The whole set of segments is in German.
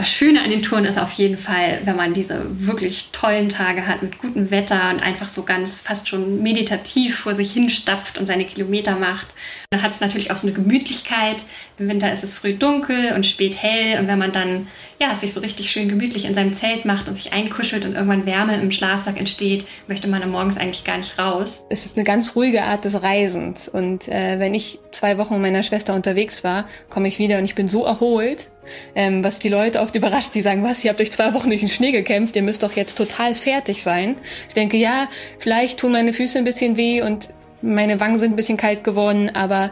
das Schöne an den Touren ist auf jeden Fall, wenn man diese wirklich tollen Tage hat mit gutem Wetter und einfach so ganz fast schon meditativ vor sich hinstapft und seine Kilometer macht. Dann hat es natürlich auch so eine Gemütlichkeit. Im Winter ist es früh dunkel und spät hell und wenn man dann ja, sich so richtig schön gemütlich in seinem Zelt macht und sich einkuschelt und irgendwann Wärme im Schlafsack entsteht, möchte man am morgens eigentlich gar nicht raus. Es ist eine ganz ruhige Art des Reisens und äh, wenn ich zwei Wochen mit meiner Schwester unterwegs war, komme ich wieder und ich bin so erholt, ähm, was die Leute oft überrascht, die sagen, was, ihr habt euch zwei Wochen durch den Schnee gekämpft, ihr müsst doch jetzt total fertig sein. Ich denke, ja, vielleicht tun meine Füße ein bisschen weh und meine Wangen sind ein bisschen kalt geworden, aber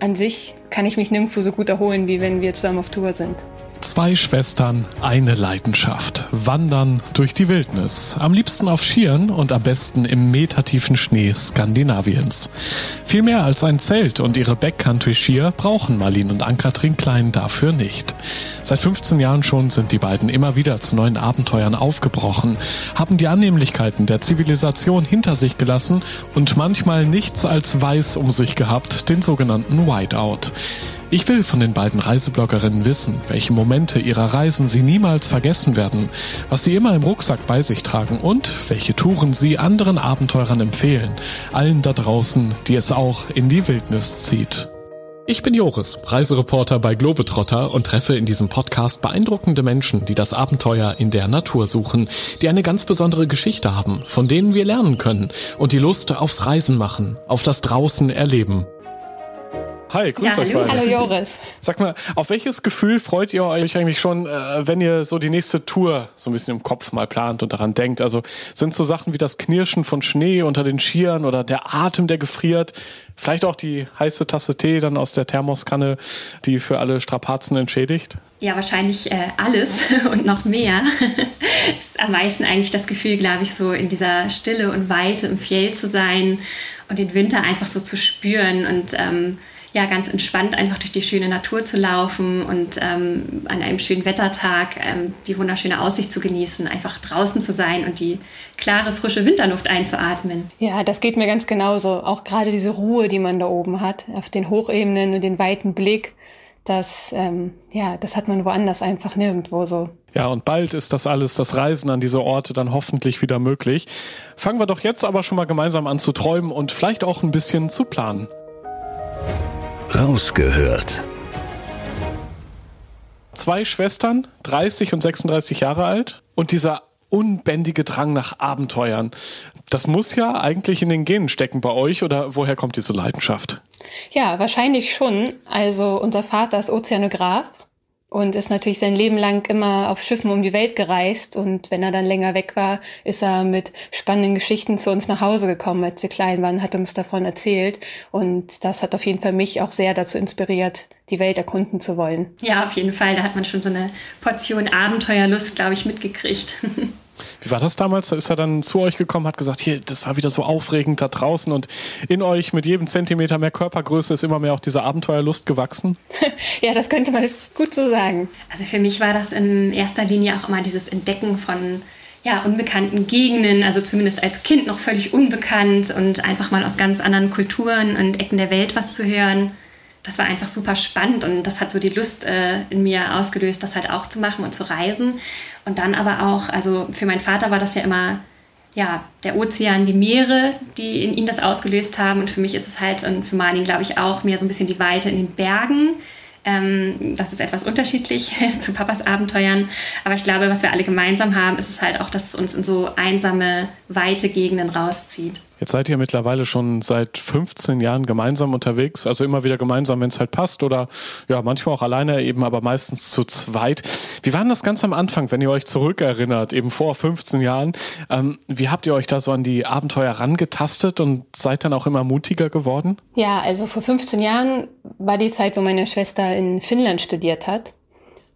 an sich kann ich mich nirgendwo so gut erholen, wie wenn wir zusammen auf Tour sind. Zwei Schwestern, eine Leidenschaft. Wandern durch die Wildnis. Am liebsten auf Skiern und am besten im metertiefen Schnee Skandinaviens. Viel mehr als ein Zelt und ihre Backcountry-Skier brauchen Marlene und Ann-Kathrin Klein dafür nicht. Seit 15 Jahren schon sind die beiden immer wieder zu neuen Abenteuern aufgebrochen, haben die Annehmlichkeiten der Zivilisation hinter sich gelassen und manchmal nichts als weiß um sich gehabt, den sogenannten Whiteout. Ich will von den beiden Reisebloggerinnen wissen, welche Momente ihrer Reisen sie niemals vergessen werden, was sie immer im Rucksack bei sich tragen und welche Touren sie anderen Abenteurern empfehlen, allen da draußen, die es auch in die Wildnis zieht. Ich bin Joris, Reisereporter bei Globetrotter und treffe in diesem Podcast beeindruckende Menschen, die das Abenteuer in der Natur suchen, die eine ganz besondere Geschichte haben, von denen wir lernen können und die Lust aufs Reisen machen, auf das Draußen erleben. Hi, grüß ja, euch hallo. Hallo Joris. Sag mal, auf welches Gefühl freut ihr euch eigentlich schon, äh, wenn ihr so die nächste Tour so ein bisschen im Kopf mal plant und daran denkt? Also sind so Sachen wie das Knirschen von Schnee unter den Skiern oder der Atem, der gefriert, vielleicht auch die heiße Tasse Tee dann aus der Thermoskanne, die für alle Strapazen entschädigt? Ja, wahrscheinlich äh, alles und noch mehr. ist am meisten eigentlich das Gefühl, glaube ich, so in dieser Stille und Weite im Fjell zu sein und den Winter einfach so zu spüren und ähm, ja, ganz entspannt einfach durch die schöne Natur zu laufen und ähm, an einem schönen Wettertag ähm, die wunderschöne Aussicht zu genießen, einfach draußen zu sein und die klare, frische Winterluft einzuatmen. Ja, das geht mir ganz genauso. Auch gerade diese Ruhe, die man da oben hat, auf den Hochebenen und den weiten Blick, das, ähm, ja, das hat man woanders einfach nirgendwo so. Ja, und bald ist das alles, das Reisen an diese Orte dann hoffentlich wieder möglich. Fangen wir doch jetzt aber schon mal gemeinsam an zu träumen und vielleicht auch ein bisschen zu planen. Rausgehört. Zwei Schwestern, 30 und 36 Jahre alt und dieser unbändige Drang nach Abenteuern. Das muss ja eigentlich in den Genen stecken bei euch oder woher kommt diese Leidenschaft? Ja, wahrscheinlich schon. Also unser Vater ist Ozeanograf und ist natürlich sein Leben lang immer auf Schiffen um die Welt gereist. Und wenn er dann länger weg war, ist er mit spannenden Geschichten zu uns nach Hause gekommen, als wir klein waren, hat uns davon erzählt. Und das hat auf jeden Fall mich auch sehr dazu inspiriert, die Welt erkunden zu wollen. Ja, auf jeden Fall. Da hat man schon so eine Portion Abenteuerlust, glaube ich, mitgekriegt. Wie war das damals? Ist er dann zu euch gekommen, hat gesagt, hier, das war wieder so aufregend da draußen und in euch mit jedem Zentimeter mehr Körpergröße ist immer mehr auch diese Abenteuerlust gewachsen? ja, das könnte man gut so sagen. Also für mich war das in erster Linie auch immer dieses Entdecken von ja, unbekannten Gegenden, also zumindest als Kind noch völlig unbekannt und einfach mal aus ganz anderen Kulturen und Ecken der Welt was zu hören. Das war einfach super spannend und das hat so die Lust äh, in mir ausgelöst, das halt auch zu machen und zu reisen. Und dann aber auch, also für meinen Vater war das ja immer ja, der Ozean, die Meere, die in ihm das ausgelöst haben. Und für mich ist es halt, und für Marlin glaube ich auch, mehr so ein bisschen die Weite in den Bergen. Ähm, das ist etwas unterschiedlich zu Papas Abenteuern. Aber ich glaube, was wir alle gemeinsam haben, ist es halt auch, dass es uns in so einsame, weite Gegenden rauszieht. Jetzt seid ihr mittlerweile schon seit 15 Jahren gemeinsam unterwegs, also immer wieder gemeinsam, wenn es halt passt oder ja, manchmal auch alleine eben, aber meistens zu zweit. Wie war denn das ganz am Anfang, wenn ihr euch zurückerinnert, eben vor 15 Jahren? Ähm, wie habt ihr euch da so an die Abenteuer rangetastet und seid dann auch immer mutiger geworden? Ja, also vor 15 Jahren war die Zeit, wo meine Schwester in Finnland studiert hat.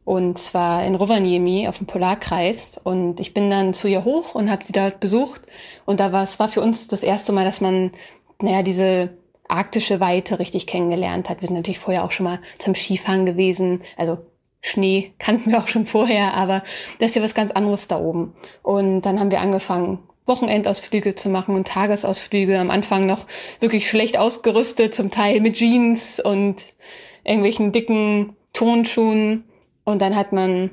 Und zwar in Rovaniemi auf dem Polarkreis. Und ich bin dann zu ihr hoch und habe sie dort besucht. Und da war es war für uns das erste Mal, dass man, naja, diese arktische Weite richtig kennengelernt hat. Wir sind natürlich vorher auch schon mal zum Skifahren gewesen. Also Schnee kannten wir auch schon vorher, aber das ist ja was ganz anderes da oben. Und dann haben wir angefangen, Wochenendausflüge zu machen und Tagesausflüge. Am Anfang noch wirklich schlecht ausgerüstet, zum Teil mit Jeans und irgendwelchen dicken Tonschuhen. Und dann hat man,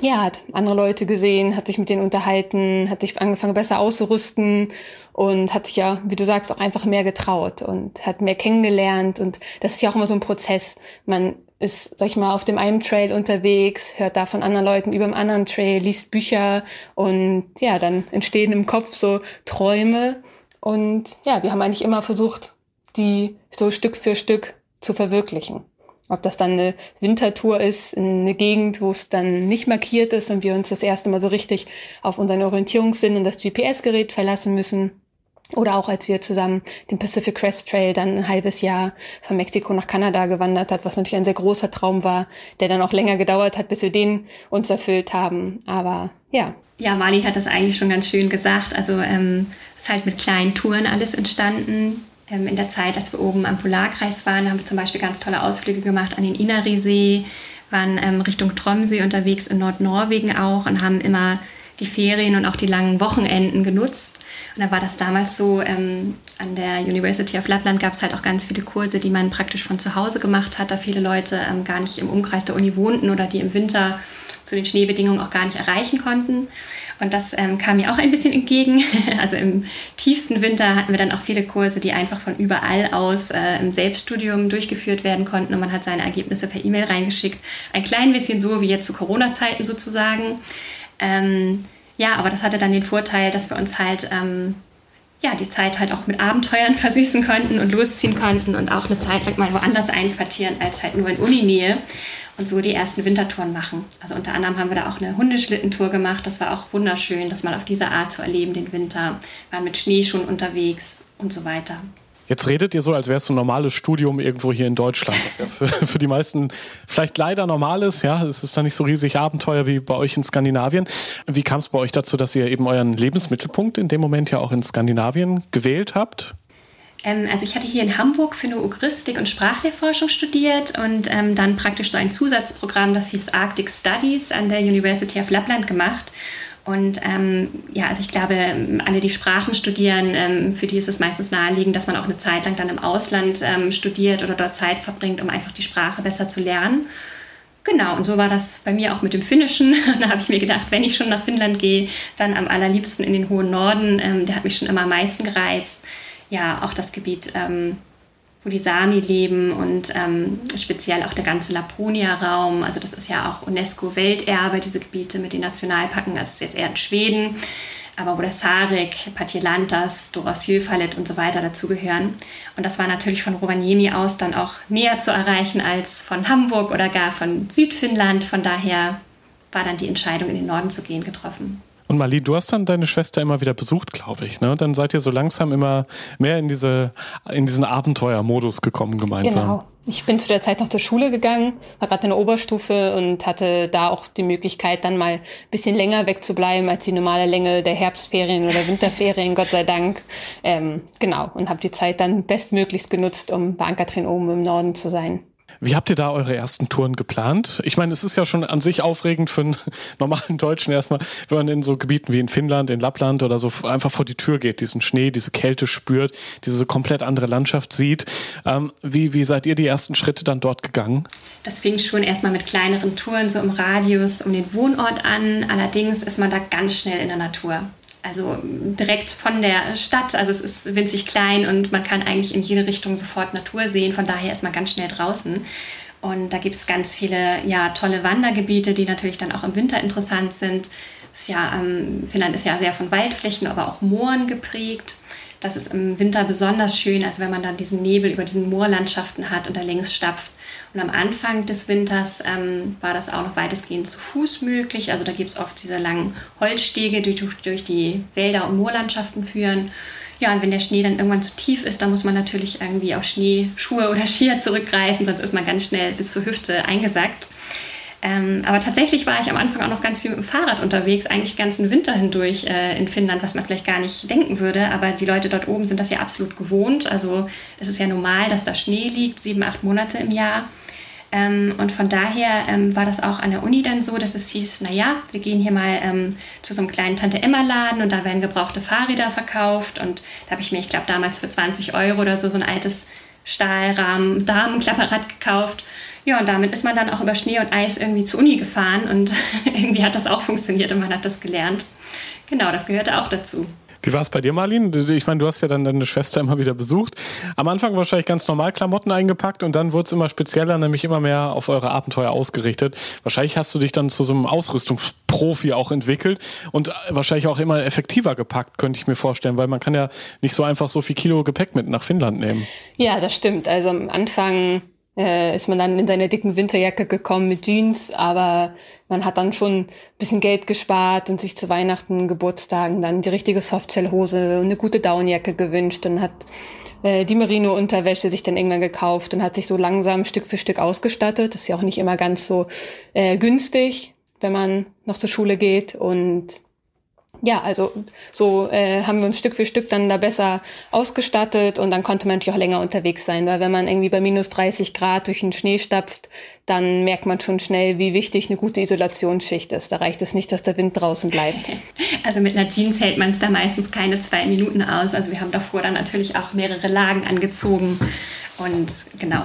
ja, hat andere Leute gesehen, hat sich mit denen unterhalten, hat sich angefangen besser auszurüsten und hat sich ja, wie du sagst, auch einfach mehr getraut und hat mehr kennengelernt. Und das ist ja auch immer so ein Prozess. Man ist, sag ich mal, auf dem einen Trail unterwegs, hört da von anderen Leuten über dem anderen Trail, liest Bücher und ja, dann entstehen im Kopf so Träume. Und ja, wir haben eigentlich immer versucht, die so Stück für Stück zu verwirklichen. Ob das dann eine Wintertour ist in eine Gegend, wo es dann nicht markiert ist und wir uns das erste Mal so richtig auf unseren Orientierungssinn und das GPS-Gerät verlassen müssen. Oder auch als wir zusammen den Pacific Crest Trail dann ein halbes Jahr von Mexiko nach Kanada gewandert hat, was natürlich ein sehr großer Traum war, der dann auch länger gedauert hat, bis wir den uns erfüllt haben. Aber ja. Ja, Marlin hat das eigentlich schon ganz schön gesagt. Also ähm, ist halt mit kleinen Touren alles entstanden. Ähm, in der Zeit, als wir oben am Polarkreis waren, haben wir zum Beispiel ganz tolle Ausflüge gemacht an den Inarisee, waren ähm, Richtung Tromsø unterwegs in Nordnorwegen auch und haben immer die Ferien und auch die langen Wochenenden genutzt. Und da war das damals so, ähm, an der University of Lapland gab es halt auch ganz viele Kurse, die man praktisch von zu Hause gemacht hat, da viele Leute ähm, gar nicht im Umkreis der Uni wohnten oder die im Winter zu den Schneebedingungen auch gar nicht erreichen konnten. Und das ähm, kam mir auch ein bisschen entgegen. Also im tiefsten Winter hatten wir dann auch viele Kurse, die einfach von überall aus äh, im Selbststudium durchgeführt werden konnten und man hat seine Ergebnisse per E-Mail reingeschickt. Ein klein bisschen so wie jetzt zu Corona-Zeiten sozusagen. Ähm, ja, aber das hatte dann den Vorteil, dass wir uns halt ähm, ja, die Zeit halt auch mit Abenteuern versüßen konnten und losziehen konnten und auch eine Zeit lang mal woanders einquartieren als halt nur in Uninähe und so die ersten Wintertouren machen. Also unter anderem haben wir da auch eine Hundeschlittentour gemacht. Das war auch wunderschön, das mal auf diese Art zu erleben, den Winter. Wir waren mit Schnee schon unterwegs und so weiter. Jetzt redet ihr so, als wäre es ein normales Studium irgendwo hier in Deutschland, was ja für, für die meisten vielleicht leider normal ist. Ja, es ist da nicht so riesig Abenteuer wie bei euch in Skandinavien. Wie kam es bei euch dazu, dass ihr eben euren Lebensmittelpunkt in dem Moment ja auch in Skandinavien gewählt habt? Ähm, also ich hatte hier in Hamburg für eine Ugristik und Sprachlehrforschung studiert und ähm, dann praktisch so ein Zusatzprogramm, das hieß Arctic Studies an der University of Lapland gemacht. Und ähm, ja, also ich glaube, alle, die Sprachen studieren, ähm, für die ist es meistens naheliegend, dass man auch eine Zeit lang dann im Ausland ähm, studiert oder dort Zeit verbringt, um einfach die Sprache besser zu lernen. Genau, und so war das bei mir auch mit dem Finnischen. da habe ich mir gedacht, wenn ich schon nach Finnland gehe, dann am allerliebsten in den hohen Norden. Ähm, der hat mich schon immer am meisten gereizt. Ja, auch das Gebiet ähm, wo die Sami leben und ähm, speziell auch der ganze Laponia-Raum. Also das ist ja auch UNESCO-Welterbe, diese Gebiete mit den Nationalparken. Das ist jetzt eher in Schweden, aber wo der Sarek, Patjelantas, Dorasjöfallet und so weiter dazugehören. Und das war natürlich von Rovaniemi aus dann auch näher zu erreichen als von Hamburg oder gar von Südfinnland. Von daher war dann die Entscheidung, in den Norden zu gehen, getroffen. Und Marlene, du hast dann deine Schwester immer wieder besucht, glaube ich. Ne? Dann seid ihr so langsam immer mehr in, diese, in diesen Abenteuermodus gekommen gemeinsam. Genau. Ich bin zu der Zeit noch zur Schule gegangen, war gerade in der Oberstufe und hatte da auch die Möglichkeit, dann mal ein bisschen länger wegzubleiben als die normale Länge der Herbstferien oder Winterferien, Gott sei Dank. Ähm, genau, und habe die Zeit dann bestmöglichst genutzt, um bei Ankertrin oben im Norden zu sein. Wie habt ihr da eure ersten Touren geplant? Ich meine, es ist ja schon an sich aufregend für einen normalen Deutschen erstmal, wenn man in so Gebieten wie in Finnland, in Lappland oder so einfach vor die Tür geht, diesen Schnee, diese Kälte spürt, diese komplett andere Landschaft sieht. Ähm, wie, wie seid ihr die ersten Schritte dann dort gegangen? Das fing schon erstmal mit kleineren Touren so im Radius um den Wohnort an. Allerdings ist man da ganz schnell in der Natur also direkt von der Stadt. Also es ist winzig klein und man kann eigentlich in jede Richtung sofort Natur sehen. Von daher ist man ganz schnell draußen. Und da gibt es ganz viele ja, tolle Wandergebiete, die natürlich dann auch im Winter interessant sind. Ist ja, ähm, Finnland ist ja sehr von Waldflächen, aber auch Mooren geprägt. Das ist im Winter besonders schön, also wenn man dann diesen Nebel über diesen Moorlandschaften hat und da längs stapft. Und am Anfang des Winters ähm, war das auch noch weitestgehend zu Fuß möglich. Also da gibt es oft diese langen Holzstege, die durch, durch die Wälder und Moorlandschaften führen. Ja, und wenn der Schnee dann irgendwann zu tief ist, dann muss man natürlich irgendwie auf Schneeschuhe oder Skier zurückgreifen, sonst ist man ganz schnell bis zur Hüfte eingesackt. Ähm, aber tatsächlich war ich am Anfang auch noch ganz viel mit dem Fahrrad unterwegs, eigentlich den ganzen Winter hindurch äh, in Finnland, was man vielleicht gar nicht denken würde. Aber die Leute dort oben sind das ja absolut gewohnt. Also es ist ja normal, dass da Schnee liegt, sieben, acht Monate im Jahr. Ähm, und von daher ähm, war das auch an der Uni dann so, dass es hieß, naja, wir gehen hier mal ähm, zu so einem kleinen Tante-Emma-Laden und da werden gebrauchte Fahrräder verkauft. Und da habe ich mir, ich glaube, damals für 20 Euro oder so so ein altes Stahlrahmen-Damenklapperrad gekauft. Ja, und damit ist man dann auch über Schnee und Eis irgendwie zur Uni gefahren und irgendwie hat das auch funktioniert und man hat das gelernt. Genau, das gehörte auch dazu. Wie war es bei dir, Marlin? Ich meine, du hast ja dann deine Schwester immer wieder besucht. Am Anfang wahrscheinlich ganz normal Klamotten eingepackt und dann wurde es immer spezieller, nämlich immer mehr auf eure Abenteuer ausgerichtet. Wahrscheinlich hast du dich dann zu so einem Ausrüstungsprofi auch entwickelt und wahrscheinlich auch immer effektiver gepackt, könnte ich mir vorstellen, weil man kann ja nicht so einfach so viel Kilo Gepäck mit nach Finnland nehmen. Ja, das stimmt. Also am Anfang äh, ist man dann in seine dicken Winterjacke gekommen mit Jeans, aber man hat dann schon ein bisschen Geld gespart und sich zu Weihnachten, Geburtstagen dann die richtige Softshell-Hose und eine gute Downjacke gewünscht und hat äh, die Merino-Unterwäsche sich dann irgendwann gekauft und hat sich so langsam Stück für Stück ausgestattet. Das ist ja auch nicht immer ganz so äh, günstig, wenn man noch zur Schule geht und ja, also so äh, haben wir uns Stück für Stück dann da besser ausgestattet und dann konnte man natürlich auch länger unterwegs sein, weil wenn man irgendwie bei minus 30 Grad durch den Schnee stapft, dann merkt man schon schnell, wie wichtig eine gute Isolationsschicht ist. Da reicht es nicht, dass der Wind draußen bleibt. Also mit einer Jeans hält man es da meistens keine zwei Minuten aus. Also wir haben davor dann natürlich auch mehrere Lagen angezogen und genau,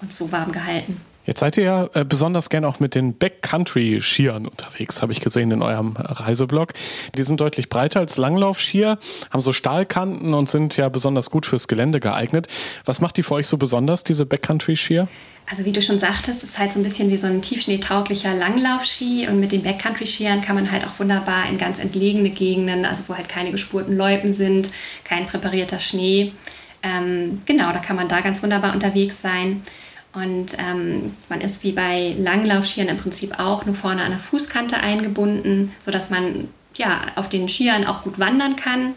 uns so warm gehalten. Jetzt seid ihr ja äh, besonders gern auch mit den Backcountry-Skiern unterwegs, habe ich gesehen in eurem Reiseblog. Die sind deutlich breiter als Langlaufskier, haben so Stahlkanten und sind ja besonders gut fürs Gelände geeignet. Was macht die für euch so besonders, diese Backcountry-Skier? Also wie du schon sagtest, ist halt so ein bisschen wie so ein tiefschneetauglicher Langlaufski und mit den Backcountry-Skiern kann man halt auch wunderbar in ganz entlegene Gegenden, also wo halt keine gespurten Loipen sind, kein präparierter Schnee. Ähm, genau, da kann man da ganz wunderbar unterwegs sein. Und ähm, man ist wie bei Langlaufskiern im Prinzip auch nur vorne an der Fußkante eingebunden, sodass man ja, auf den Skiern auch gut wandern kann,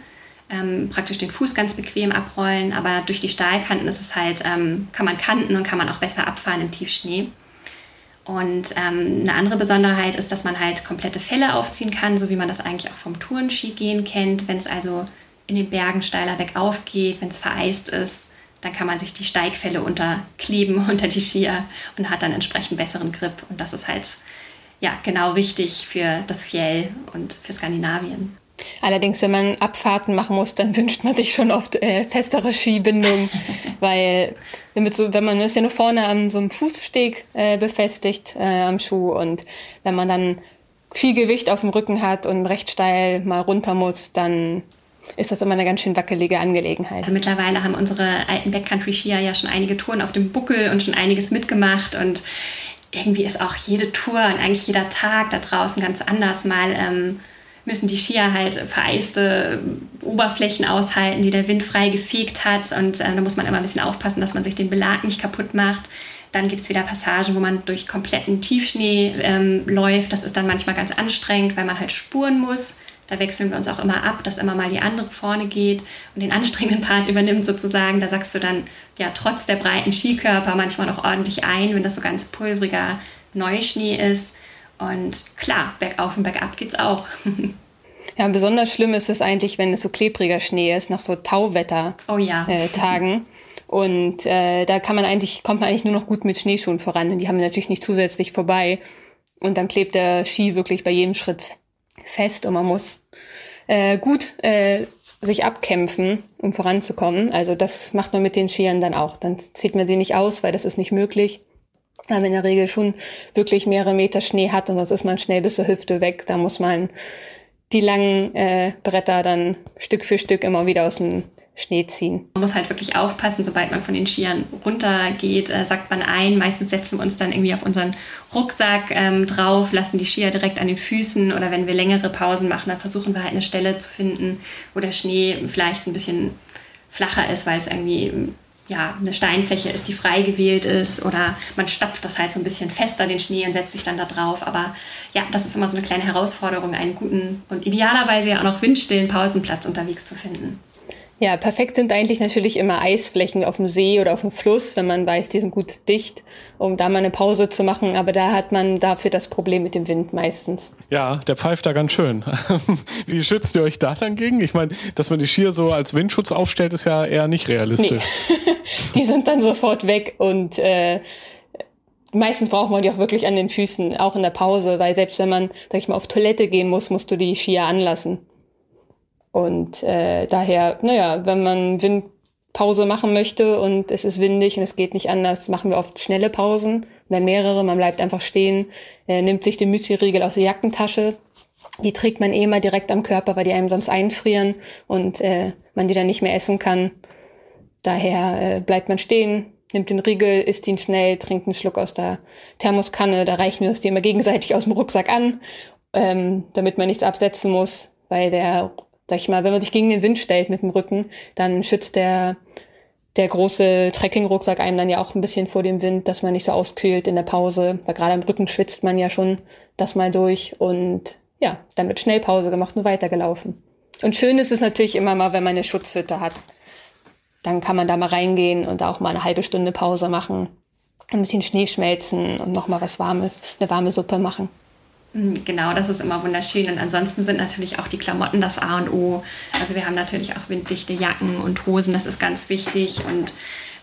ähm, praktisch den Fuß ganz bequem abrollen, aber durch die Stahlkanten ist es halt, ähm, kann man kanten und kann man auch besser abfahren im Tiefschnee. Und ähm, eine andere Besonderheit ist, dass man halt komplette Fälle aufziehen kann, so wie man das eigentlich auch vom Tourenski-Gehen kennt. Wenn es also in den Bergen steiler bergauf geht, wenn es vereist ist, dann kann man sich die Steigfälle unterkleben unter die Skier und hat dann entsprechend besseren Grip. Und das ist halt ja genau wichtig für das Fjell und für Skandinavien. Allerdings, wenn man Abfahrten machen muss, dann wünscht man sich schon oft äh, festere Skibindung, weil wenn, so, wenn man ist ja nur vorne an so einem Fußsteg äh, befestigt äh, am Schuh und wenn man dann viel Gewicht auf dem Rücken hat und recht steil mal runter muss, dann ist das immer eine ganz schön wackelige Angelegenheit. Also mittlerweile haben unsere alten Backcountry-Skier ja schon einige Touren auf dem Buckel und schon einiges mitgemacht und irgendwie ist auch jede Tour und eigentlich jeder Tag da draußen ganz anders. Mal ähm, müssen die Skier halt vereiste Oberflächen aushalten, die der Wind frei gefegt hat und äh, da muss man immer ein bisschen aufpassen, dass man sich den Belag nicht kaputt macht. Dann gibt es wieder Passagen, wo man durch kompletten Tiefschnee ähm, läuft. Das ist dann manchmal ganz anstrengend, weil man halt spuren muss. Da wechseln wir uns auch immer ab, dass immer mal die andere vorne geht und den anstrengenden Part übernimmt sozusagen. Da sagst du dann ja trotz der breiten Skikörper manchmal noch ordentlich ein, wenn das so ganz pulveriger Neuschnee ist. Und klar, bergauf und bergab geht's auch. Ja, besonders schlimm ist es eigentlich, wenn es so klebriger Schnee ist, nach so Tauwetter-Tagen. Oh ja. Äh, und äh, da kann man eigentlich, kommt man eigentlich nur noch gut mit Schneeschuhen voran. Und die haben natürlich nicht zusätzlich vorbei. Und dann klebt der Ski wirklich bei jedem Schritt fest und man muss äh, gut äh, sich abkämpfen, um voranzukommen. Also das macht man mit den Skiern dann auch. Dann zieht man sie nicht aus, weil das ist nicht möglich. Weil man in der Regel schon wirklich mehrere Meter Schnee hat und sonst ist man schnell bis zur Hüfte weg. Da muss man die langen äh, Bretter dann Stück für Stück immer wieder aus dem Schnee ziehen. Man muss halt wirklich aufpassen, sobald man von den Skiern runtergeht, äh, sagt man ein. Meistens setzen wir uns dann irgendwie auf unseren Rucksack ähm, drauf, lassen die Skier direkt an den Füßen oder wenn wir längere Pausen machen, dann versuchen wir halt eine Stelle zu finden, wo der Schnee vielleicht ein bisschen flacher ist, weil es irgendwie ja, eine Steinfläche ist, die frei gewählt ist oder man stapft das halt so ein bisschen fester, den Schnee und setzt sich dann da drauf. Aber ja, das ist immer so eine kleine Herausforderung, einen guten und idealerweise ja auch noch windstillen Pausenplatz unterwegs zu finden. Ja, perfekt sind eigentlich natürlich immer Eisflächen auf dem See oder auf dem Fluss, wenn man weiß, die sind gut dicht, um da mal eine Pause zu machen. Aber da hat man dafür das Problem mit dem Wind meistens. Ja, der pfeift da ganz schön. Wie schützt ihr euch da dann gegen? Ich meine, dass man die Skier so als Windschutz aufstellt, ist ja eher nicht realistisch. Nee. die sind dann sofort weg und äh, meistens braucht man die auch wirklich an den Füßen, auch in der Pause, weil selbst wenn man, sag ich mal, auf Toilette gehen muss, musst du die Skier anlassen. Und äh, daher, naja, wenn man Windpause machen möchte und es ist windig und es geht nicht anders, machen wir oft schnelle Pausen, und dann mehrere, man bleibt einfach stehen, äh, nimmt sich den Müsli-Riegel aus der Jackentasche. Die trägt man eh mal direkt am Körper, weil die einem sonst einfrieren und äh, man die dann nicht mehr essen kann. Daher äh, bleibt man stehen, nimmt den Riegel, isst ihn schnell, trinkt einen Schluck aus der Thermoskanne. Da reichen wir uns die immer gegenseitig aus dem Rucksack an, ähm, damit man nichts absetzen muss, weil der sag ich mal, wenn man sich gegen den Wind stellt mit dem Rücken, dann schützt der, der große Trekking-Rucksack einem dann ja auch ein bisschen vor dem Wind, dass man nicht so auskühlt in der Pause. Weil gerade am Rücken schwitzt man ja schon das mal durch und ja, dann wird schnell Pause gemacht und weitergelaufen. Und schön ist es natürlich immer mal, wenn man eine Schutzhütte hat. Dann kann man da mal reingehen und auch mal eine halbe Stunde Pause machen, ein bisschen Schnee schmelzen und noch mal was Warmes, eine warme Suppe machen. Hm, genau, das ist immer wunderschön. Und ansonsten sind natürlich auch die Klamotten das A und O. Also wir haben natürlich auch winddichte Jacken und Hosen, das ist ganz wichtig. Und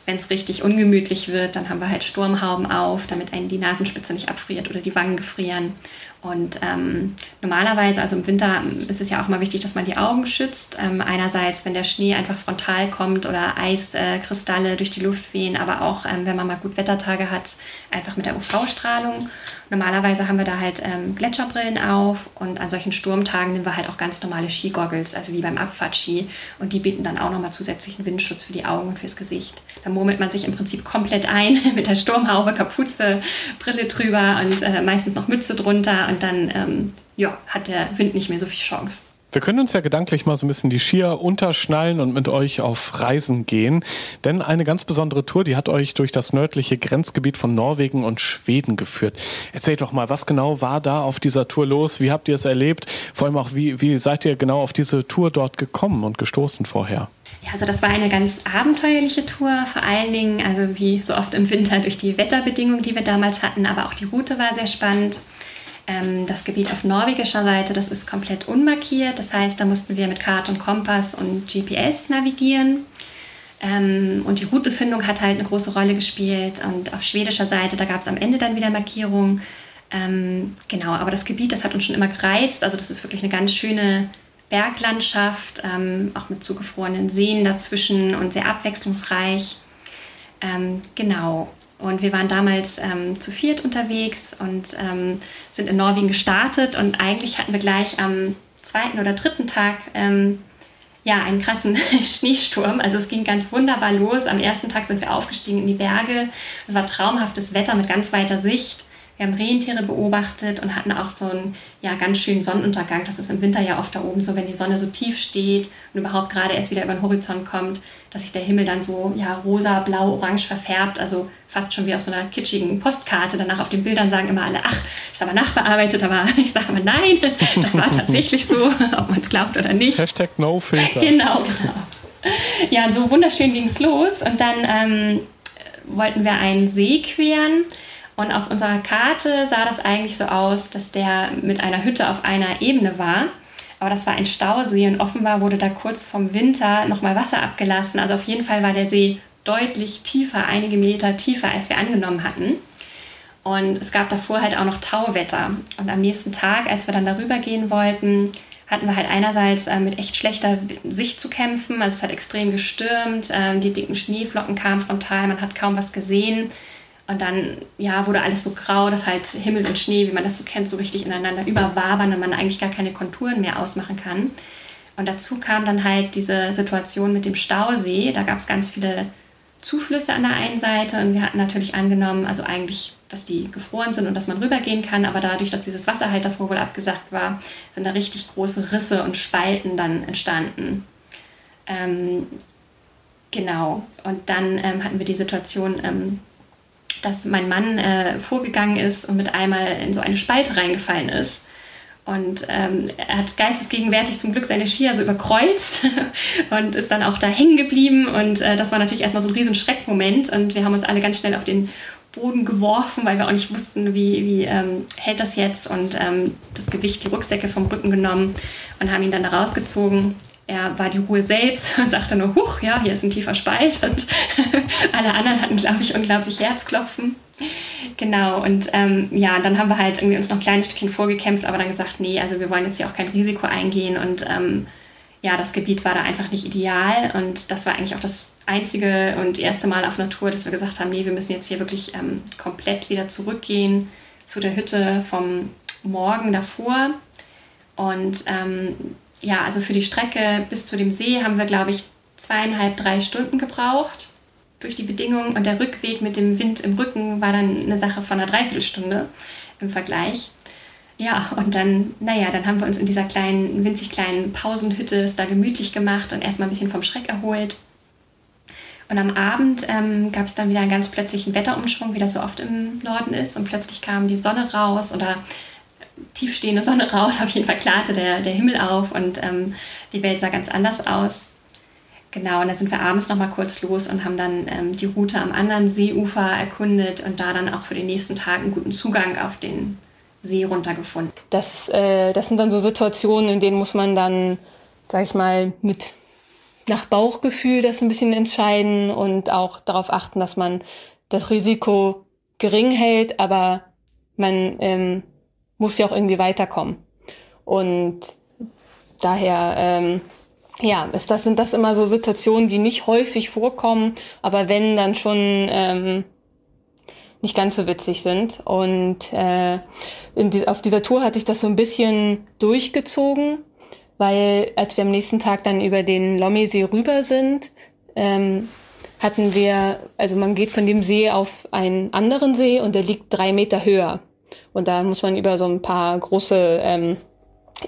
wenn es richtig ungemütlich wird, dann haben wir halt Sturmhauben auf, damit einen die Nasenspitze nicht abfriert oder die Wangen gefrieren. Und ähm, normalerweise, also im Winter ist es ja auch mal wichtig, dass man die Augen schützt. Ähm, einerseits, wenn der Schnee einfach frontal kommt oder Eiskristalle durch die Luft wehen, aber auch, ähm, wenn man mal gut Wettertage hat, einfach mit der UV-Strahlung. Normalerweise haben wir da halt ähm, Gletscherbrillen auf und an solchen Sturmtagen nehmen wir halt auch ganz normale Skigoggles, also wie beim Abfahrtski. Und die bieten dann auch nochmal zusätzlichen Windschutz für die Augen und fürs Gesicht. Da murmelt man sich im Prinzip komplett ein mit der Sturmhaube, Kapuze, Brille drüber und äh, meistens noch Mütze drunter und dann ähm, ja, hat der Wind nicht mehr so viel Chance. Wir können uns ja gedanklich mal so ein bisschen die Skier unterschnallen und mit euch auf Reisen gehen. Denn eine ganz besondere Tour, die hat euch durch das nördliche Grenzgebiet von Norwegen und Schweden geführt. Erzählt doch mal, was genau war da auf dieser Tour los? Wie habt ihr es erlebt? Vor allem auch, wie, wie seid ihr genau auf diese Tour dort gekommen und gestoßen vorher? Ja, also das war eine ganz abenteuerliche Tour, vor allen Dingen, also wie so oft im Winter durch die Wetterbedingungen, die wir damals hatten, aber auch die Route war sehr spannend. Ähm, das Gebiet auf norwegischer Seite, das ist komplett unmarkiert. Das heißt, da mussten wir mit Karte und Kompass und GPS navigieren. Ähm, und die Routenfindung hat halt eine große Rolle gespielt. Und auf schwedischer Seite, da gab es am Ende dann wieder Markierungen. Ähm, genau, aber das Gebiet, das hat uns schon immer gereizt. Also das ist wirklich eine ganz schöne Berglandschaft, auch mit zugefrorenen Seen dazwischen und sehr abwechslungsreich. Genau. Und wir waren damals ähm, zu viert unterwegs und ähm, sind in Norwegen gestartet. Und eigentlich hatten wir gleich am zweiten oder dritten Tag ähm, ja, einen krassen Schneesturm. Also es ging ganz wunderbar los. Am ersten Tag sind wir aufgestiegen in die Berge. Es war traumhaftes Wetter mit ganz weiter Sicht. Wir haben Rentiere beobachtet und hatten auch so einen ja, ganz schönen Sonnenuntergang. Das ist im Winter ja oft da oben so, wenn die Sonne so tief steht und überhaupt gerade erst wieder über den Horizont kommt, dass sich der Himmel dann so ja, rosa, blau, orange verfärbt. Also fast schon wie auf so einer kitschigen Postkarte. Danach auf den Bildern sagen immer alle, ach, ist aber nachbearbeitet. Aber ich sage immer, nein, das war tatsächlich so, ob man es glaubt oder nicht. Hashtag NoFilter. Genau, genau. Ja, so wunderschön ging es los. Und dann ähm, wollten wir einen See queren. Und auf unserer Karte sah das eigentlich so aus, dass der mit einer Hütte auf einer Ebene war. Aber das war ein Stausee und offenbar wurde da kurz vom Winter nochmal Wasser abgelassen. Also auf jeden Fall war der See deutlich tiefer, einige Meter tiefer, als wir angenommen hatten. Und es gab davor halt auch noch Tauwetter. Und am nächsten Tag, als wir dann darüber gehen wollten, hatten wir halt einerseits äh, mit echt schlechter Sicht zu kämpfen. Also es hat extrem gestürmt, äh, die dicken Schneeflocken kamen frontal, man hat kaum was gesehen. Und dann ja, wurde alles so grau, dass halt Himmel und Schnee, wie man das so kennt, so richtig ineinander überwabern und man eigentlich gar keine Konturen mehr ausmachen kann. Und dazu kam dann halt diese Situation mit dem Stausee. Da gab es ganz viele Zuflüsse an der einen Seite und wir hatten natürlich angenommen, also eigentlich, dass die gefroren sind und dass man rübergehen kann, aber dadurch, dass dieses Wasser halt davor wohl abgesagt war, sind da richtig große Risse und Spalten dann entstanden. Ähm, genau. Und dann ähm, hatten wir die Situation, ähm, dass mein Mann äh, vorgegangen ist und mit einmal in so eine Spalte reingefallen ist. Und ähm, er hat geistesgegenwärtig zum Glück seine Skier so überkreuzt und ist dann auch da hängen geblieben. Und äh, das war natürlich erstmal so ein riesen Schreckmoment. Und wir haben uns alle ganz schnell auf den Boden geworfen, weil wir auch nicht wussten, wie, wie ähm, hält das jetzt. Und ähm, das Gewicht, die Rucksäcke vom Rücken genommen und haben ihn dann da rausgezogen. Er war die Ruhe selbst und sagte nur, huch, ja, hier ist ein tiefer Spalt. Und alle anderen hatten, glaube ich, unglaublich Herzklopfen. Genau, und ähm, ja, dann haben wir halt irgendwie uns noch ein kleines Stückchen vorgekämpft, aber dann gesagt, nee, also wir wollen jetzt hier auch kein Risiko eingehen und ähm, ja, das Gebiet war da einfach nicht ideal und das war eigentlich auch das einzige und erste Mal auf Natur, dass wir gesagt haben, nee, wir müssen jetzt hier wirklich ähm, komplett wieder zurückgehen zu der Hütte vom Morgen davor und ähm, ja, also für die Strecke bis zu dem See haben wir, glaube ich, zweieinhalb, drei Stunden gebraucht durch die Bedingungen. Und der Rückweg mit dem Wind im Rücken war dann eine Sache von einer Dreiviertelstunde im Vergleich. Ja, und dann, naja, dann haben wir uns in dieser kleinen, winzig kleinen Pausenhütte da gemütlich gemacht und erstmal ein bisschen vom Schreck erholt. Und am Abend ähm, gab es dann wieder einen ganz plötzlichen Wetterumschwung, wie das so oft im Norden ist. Und plötzlich kam die Sonne raus oder tiefstehende Sonne raus. Auf jeden Fall klarte der, der Himmel auf und ähm, die Welt sah ganz anders aus. Genau, und dann sind wir abends noch mal kurz los und haben dann ähm, die Route am anderen Seeufer erkundet und da dann auch für den nächsten Tag einen guten Zugang auf den See runtergefunden. Das, äh, das sind dann so Situationen, in denen muss man dann, sag ich mal, mit nach Bauchgefühl das ein bisschen entscheiden und auch darauf achten, dass man das Risiko gering hält, aber man ähm, muss ja auch irgendwie weiterkommen. Und daher ähm, ja, ist das, sind das immer so Situationen, die nicht häufig vorkommen, aber wenn, dann schon ähm, nicht ganz so witzig sind. Und äh, die, auf dieser Tour hatte ich das so ein bisschen durchgezogen, weil als wir am nächsten Tag dann über den Lommesee rüber sind, ähm, hatten wir, also man geht von dem See auf einen anderen See und der liegt drei Meter höher. Und da muss man über so ein paar große ähm,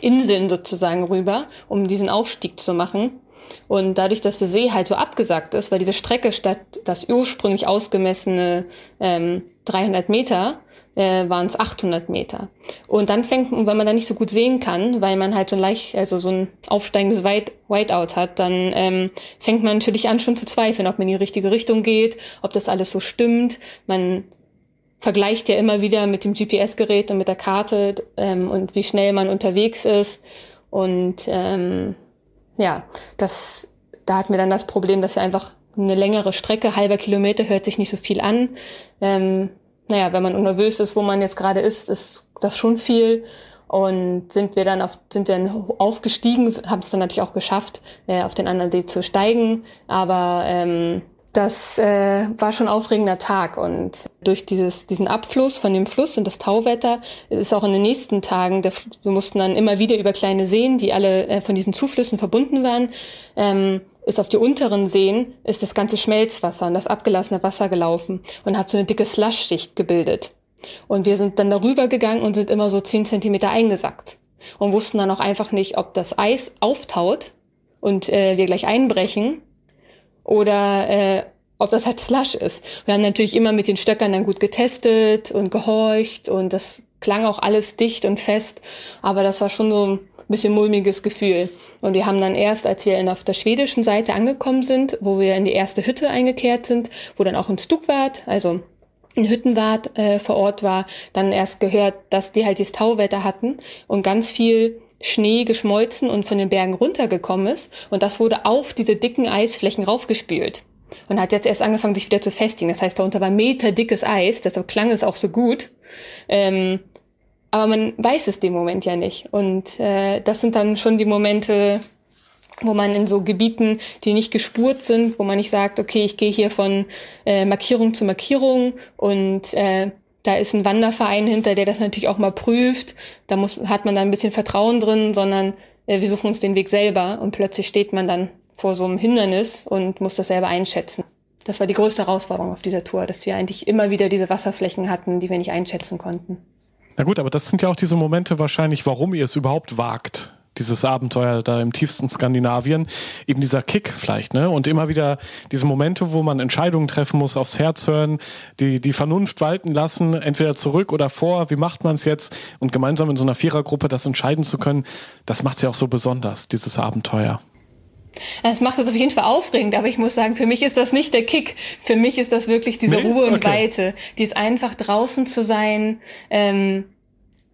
Inseln sozusagen rüber, um diesen Aufstieg zu machen. Und dadurch, dass der See halt so abgesagt ist, weil diese Strecke statt das ursprünglich ausgemessene ähm, 300 Meter äh, waren es 800 Meter. Und dann fängt, wenn man da nicht so gut sehen kann, weil man halt so ein leicht, also so ein aufsteigendes White, Whiteout hat, dann ähm, fängt man natürlich an schon zu zweifeln, ob man in die richtige Richtung geht, ob das alles so stimmt. Man vergleicht ja immer wieder mit dem GPS-Gerät und mit der Karte ähm, und wie schnell man unterwegs ist. Und ähm, ja, das, da hatten wir dann das Problem, dass wir einfach eine längere Strecke, halber Kilometer, hört sich nicht so viel an. Ähm, naja, wenn man nervös ist, wo man jetzt gerade ist, ist das schon viel. Und sind wir dann auf, sind wir dann aufgestiegen, haben es dann natürlich auch geschafft, äh, auf den anderen See zu steigen. Aber ähm, das äh, war schon ein aufregender Tag und durch dieses, diesen Abfluss von dem Fluss und das Tauwetter ist auch in den nächsten Tagen, der, wir mussten dann immer wieder über kleine Seen, die alle äh, von diesen Zuflüssen verbunden waren, ähm, ist auf die unteren Seen, ist das ganze Schmelzwasser und das abgelassene Wasser gelaufen und hat so eine dicke Slushschicht gebildet. Und wir sind dann darüber gegangen und sind immer so zehn Zentimeter eingesackt und wussten dann auch einfach nicht, ob das Eis auftaut und äh, wir gleich einbrechen oder äh, ob das halt Slush ist. Wir haben natürlich immer mit den Stöckern dann gut getestet und gehorcht und das klang auch alles dicht und fest, aber das war schon so ein bisschen mulmiges Gefühl. Und wir haben dann erst, als wir auf der schwedischen Seite angekommen sind, wo wir in die erste Hütte eingekehrt sind, wo dann auch ein Stuckwart, also ein Hüttenwart äh, vor Ort war, dann erst gehört, dass die halt dieses Tauwetter hatten und ganz viel Schnee geschmolzen und von den Bergen runtergekommen ist. Und das wurde auf diese dicken Eisflächen raufgespült. Und hat jetzt erst angefangen, sich wieder zu festigen. Das heißt, darunter war meterdickes Eis, deshalb klang es auch so gut. Ähm, aber man weiß es dem Moment ja nicht. Und äh, das sind dann schon die Momente, wo man in so Gebieten, die nicht gespurt sind, wo man nicht sagt, okay, ich gehe hier von äh, Markierung zu Markierung und äh, da ist ein Wanderverein hinter, der das natürlich auch mal prüft. Da muss, hat man dann ein bisschen Vertrauen drin, sondern äh, wir suchen uns den Weg selber und plötzlich steht man dann vor so einem Hindernis und muss das selber einschätzen. Das war die größte Herausforderung auf dieser Tour, dass wir eigentlich immer wieder diese Wasserflächen hatten, die wir nicht einschätzen konnten. Na gut, aber das sind ja auch diese Momente wahrscheinlich, warum ihr es überhaupt wagt, dieses Abenteuer da im tiefsten Skandinavien, eben dieser Kick vielleicht, ne? Und immer wieder diese Momente, wo man Entscheidungen treffen muss, aufs Herz hören, die, die Vernunft walten lassen, entweder zurück oder vor, wie macht man es jetzt? Und gemeinsam in so einer Vierergruppe das entscheiden zu können, das macht es ja auch so besonders, dieses Abenteuer. Es macht es auf jeden Fall aufregend, aber ich muss sagen, für mich ist das nicht der Kick. Für mich ist das wirklich diese nee? Ruhe und okay. Weite. Die ist einfach draußen zu sein, ähm,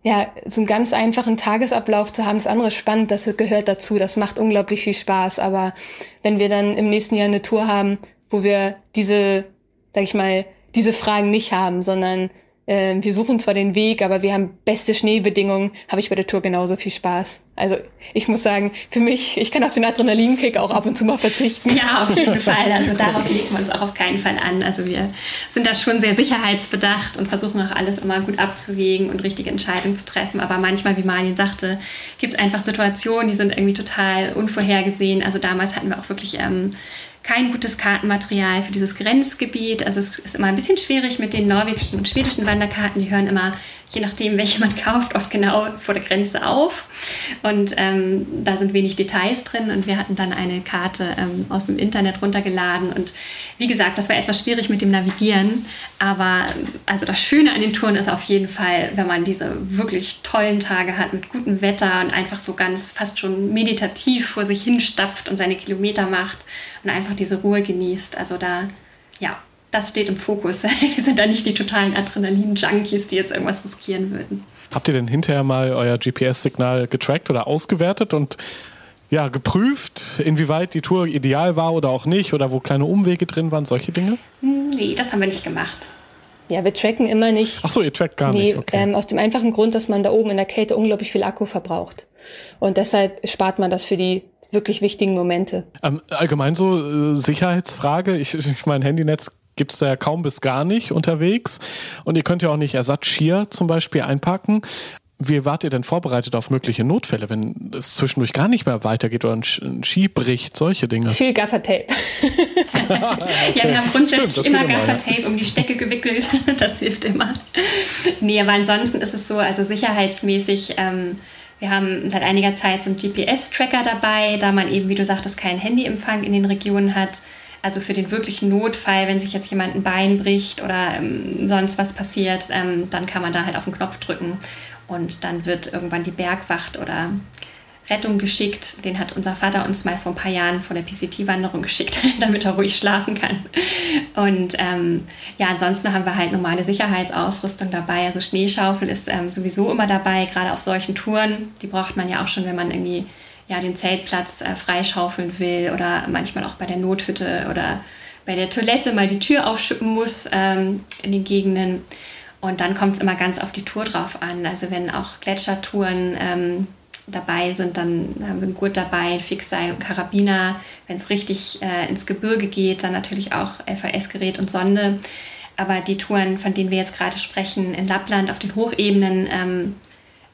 ja, so einen ganz einfachen Tagesablauf zu haben, ist anderes spannend, das gehört dazu, das macht unglaublich viel Spaß. Aber wenn wir dann im nächsten Jahr eine Tour haben, wo wir diese, sag ich mal, diese Fragen nicht haben, sondern äh, wir suchen zwar den Weg, aber wir haben beste Schneebedingungen, habe ich bei der Tour genauso viel Spaß. Also ich muss sagen, für mich, ich kann auf den Adrenalinkick auch ab und zu mal verzichten. Ja, auf jeden Fall. Also darauf legen wir uns auch auf keinen Fall an. Also wir sind da schon sehr sicherheitsbedacht und versuchen auch alles immer gut abzuwägen und richtige Entscheidungen zu treffen. Aber manchmal, wie Marlin sagte, gibt es einfach Situationen, die sind irgendwie total unvorhergesehen. Also damals hatten wir auch wirklich ähm, kein gutes Kartenmaterial für dieses Grenzgebiet. Also es ist immer ein bisschen schwierig mit den norwegischen und schwedischen Wanderkarten. Die hören immer je nachdem, welche man kauft, oft genau vor der Grenze auf. Und ähm, da sind wenig Details drin. Und wir hatten dann eine Karte ähm, aus dem Internet runtergeladen. Und wie gesagt, das war etwas schwierig mit dem Navigieren. Aber also das Schöne an den Touren ist auf jeden Fall, wenn man diese wirklich tollen Tage hat mit gutem Wetter und einfach so ganz fast schon meditativ vor sich hinstapft und seine Kilometer macht und einfach diese Ruhe genießt. Also da, ja, das steht im Fokus. Wir sind da nicht die totalen Adrenalin-Junkies, die jetzt irgendwas riskieren würden. Habt ihr denn hinterher mal euer GPS-Signal getrackt oder ausgewertet und ja, geprüft, inwieweit die Tour ideal war oder auch nicht oder wo kleine Umwege drin waren, solche Dinge? Nee, das haben wir nicht gemacht. Ja, wir tracken immer nicht. Ach so, ihr trackt gar nee, nicht. Okay. Ähm, aus dem einfachen Grund, dass man da oben in der Kälte unglaublich viel Akku verbraucht. Und deshalb spart man das für die wirklich wichtigen Momente. Ähm, allgemein so äh, Sicherheitsfrage. Ich, ich mein Handynetz gibt es da ja kaum bis gar nicht unterwegs. Und ihr könnt ja auch nicht Ersatzskier zum Beispiel einpacken. Wie wart ihr denn vorbereitet auf mögliche Notfälle, wenn es zwischendurch gar nicht mehr weitergeht oder ein Ski bricht, solche Dinge? Viel Gaffertape. okay. Ja, wir haben grundsätzlich Stimmt, immer Gaffertape um die Stecke gewickelt. Das hilft immer. Nee, aber ansonsten ist es so, also sicherheitsmäßig, ähm, wir haben seit einiger Zeit so einen GPS-Tracker dabei, da man eben, wie du sagtest, keinen Handyempfang in den Regionen hat also für den wirklichen Notfall, wenn sich jetzt jemand ein Bein bricht oder ähm, sonst was passiert, ähm, dann kann man da halt auf den Knopf drücken und dann wird irgendwann die Bergwacht oder Rettung geschickt. Den hat unser Vater uns mal vor ein paar Jahren vor der PCT-Wanderung geschickt, damit er ruhig schlafen kann. Und ähm, ja, ansonsten haben wir halt normale Sicherheitsausrüstung dabei. Also Schneeschaufel ist ähm, sowieso immer dabei, gerade auf solchen Touren. Die braucht man ja auch schon, wenn man irgendwie ja, den Zeltplatz äh, freischaufeln will oder manchmal auch bei der Nothütte oder bei der Toilette mal die Tür aufschippen muss ähm, in den Gegenden. Und dann kommt es immer ganz auf die Tour drauf an. Also wenn auch Gletschertouren ähm, dabei sind, dann haben wir einen Gurt dabei, Fixseil und Karabiner. Wenn es richtig äh, ins Gebirge geht, dann natürlich auch LVS-Gerät und Sonde. Aber die Touren, von denen wir jetzt gerade sprechen, in Lappland auf den Hochebenen, ähm,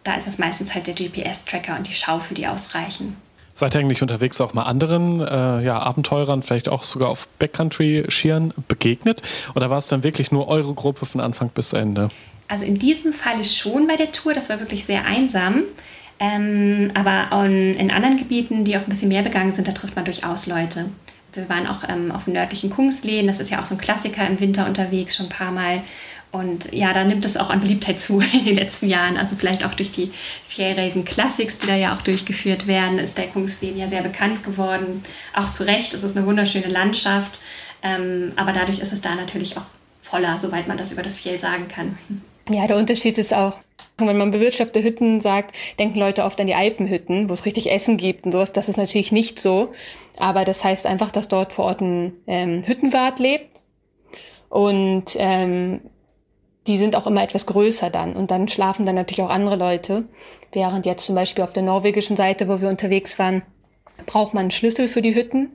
da ist es meistens halt der GPS-Tracker und die Schaufel, die ausreichen. Seid ihr eigentlich unterwegs auch mal anderen äh, ja, Abenteurern, vielleicht auch sogar auf Backcountry-Skiern begegnet? Oder war es dann wirklich nur eure Gruppe von Anfang bis Ende? Also in diesem Fall schon bei der Tour, das war wirklich sehr einsam. Ähm, aber in anderen Gebieten, die auch ein bisschen mehr begangen sind, da trifft man durchaus Leute. Also wir waren auch ähm, auf dem nördlichen Kungsleden, das ist ja auch so ein Klassiker im Winter unterwegs, schon ein paar Mal. Und ja, da nimmt es auch an Beliebtheit zu in den letzten Jahren. Also vielleicht auch durch die Fjellraven Classics, die da ja auch durchgeführt werden, ist der Kungsleden ja sehr bekannt geworden. Auch zu Recht, es ist eine wunderschöne Landschaft. Ähm, aber dadurch ist es da natürlich auch voller, soweit man das über das Fjell sagen kann. Ja, der Unterschied ist auch, wenn man bewirtschaftete Hütten sagt, denken Leute oft an die Alpenhütten, wo es richtig Essen gibt und sowas. Das ist natürlich nicht so. Aber das heißt einfach, dass dort vor Ort ein ähm, Hüttenwart lebt. Und ähm, die sind auch immer etwas größer dann und dann schlafen dann natürlich auch andere Leute. Während jetzt zum Beispiel auf der norwegischen Seite, wo wir unterwegs waren, braucht man einen Schlüssel für die Hütten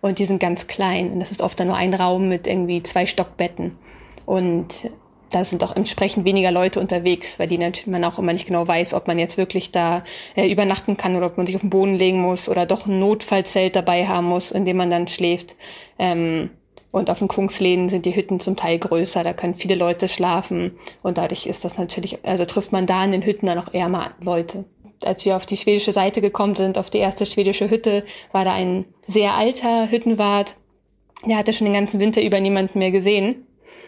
und die sind ganz klein und das ist oft dann nur ein Raum mit irgendwie zwei Stockbetten und da sind auch entsprechend weniger Leute unterwegs, weil die man auch immer nicht genau weiß, ob man jetzt wirklich da äh, übernachten kann oder ob man sich auf den Boden legen muss oder doch ein Notfallzelt dabei haben muss, in dem man dann schläft. Ähm, und auf den Kungsleden sind die Hütten zum Teil größer, da können viele Leute schlafen und dadurch ist das natürlich, also trifft man da in den Hütten dann auch eher mal Leute. als wir auf die schwedische Seite gekommen sind, auf die erste schwedische Hütte, war da ein sehr alter Hüttenwart. Der hatte schon den ganzen Winter über niemanden mehr gesehen